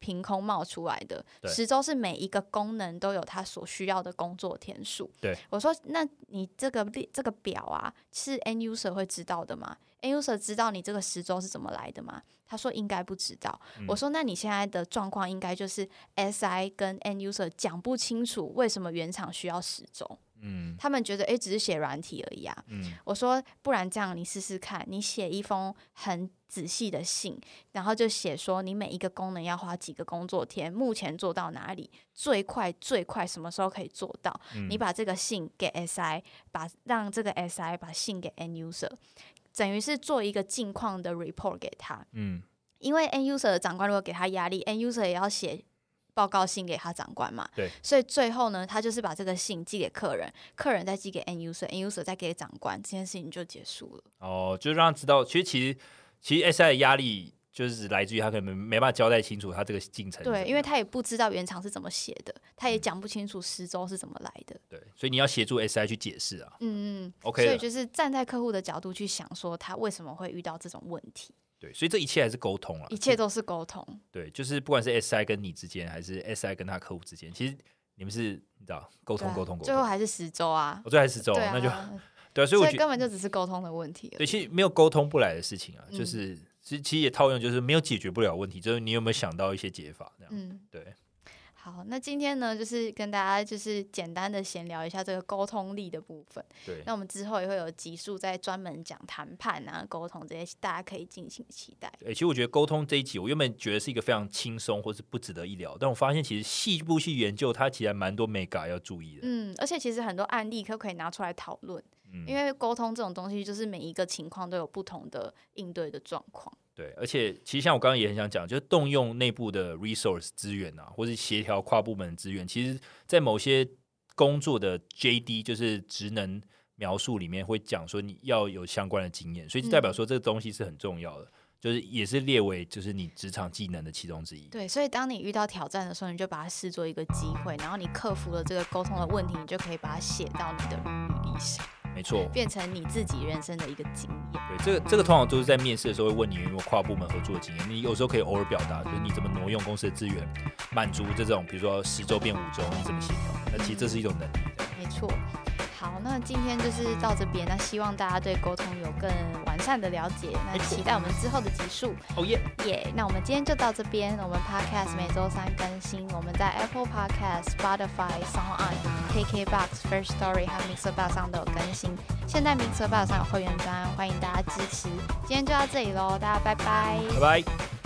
凭空冒出来的十周是每一个功能都有它所需要的工作天数。对我说：“那你这个这个表啊，是 N user 会知道的吗？N user 知道你这个十周是怎么来的吗？”他说：“应该不知道。”我说：“那你现在的状况应该就是 SI 跟 N user 讲不清楚为什么原厂需要十周。”嗯，他们觉得哎，只是写软体而已啊。嗯，我说不然这样，你试试看，你写一封很仔细的信，然后就写说你每一个功能要花几个工作天，目前做到哪里，最快最快什么时候可以做到？你把这个信给 SI，把让这个 SI 把信给 N user，等于是做一个近况的 report 给他。嗯，因为 N user 的长官如果给他压力，N user 也要写。报告信给他长官嘛，对，所以最后呢，他就是把这个信寄给客人，客人再寄给 N user，N user 再给长官，这件事情就结束了。哦，就是让他知道，其实其实其实 SI 的压力就是来自于他可能没办法交代清楚他这个进程。对，因为他也不知道原厂是怎么写的，他也讲不清楚十周是怎么来的。对，所以你要协助 SI 去解释啊。嗯嗯，OK。所以就是站在客户的角度去想，说他为什么会遇到这种问题。对，所以这一切还是沟通了，一切都是沟通。对，就是不管是 SI 跟你之间，还是 SI 跟他客户之间，其实你们是你知道沟通沟通沟通，最后还是十周啊，我最后还是十周，那就 *laughs* 对啊，所以我觉得根本就只是沟通的问题。对，其实没有沟通不来的事情啊，就是其实其实也套用，就是没有解决不了问题，就是你有没有想到一些解法这样？嗯，对。好，那今天呢，就是跟大家就是简单的闲聊一下这个沟通力的部分。对，那我们之后也会有集数在专门讲谈判啊、沟通这些，大家可以敬请期待。哎，其实我觉得沟通这一集，我原本觉得是一个非常轻松或是不值得一聊，但我发现其实细部去研究，它其实蛮多 mega 要注意的。嗯，而且其实很多案例可可以拿出来讨论，因为沟通这种东西，就是每一个情况都有不同的应对的状况。对，而且其实像我刚刚也很想讲，就是动用内部的 resource 资源啊，或是协调跨部门资源，其实，在某些工作的 JD 就是职能描述里面会讲说你要有相关的经验，所以就代表说这个东西是很重要的，就是也是列为就是你职场技能的其中之一。对，所以当你遇到挑战的时候，你就把它视作一个机会，然后你克服了这个沟通的问题，你就可以把它写到你的履历上。没错，变成你自己人生的一个经验。对，这个这个通常都是在面试的时候会问你有没有跨部门合作的经验。你有时候可以偶尔表达，就是你怎么挪用公司的资源，满足这种比如说十周变五周，你怎么协调？那其实这是一种能力。没错。好，那今天就是到这边。那希望大家对沟通有更完善的了解。那期待我们之后的集数。哦耶耶！那我们今天就到这边。我们 Podcast 每周三更新。我们在 Apple Podcast、Spotify、Sound On、KKBox、First Story 和 Mixer Bar 上都有更新。现在 Mixer Bar 上有会员专，欢迎大家支持。今天就到这里喽，大家拜拜。拜拜。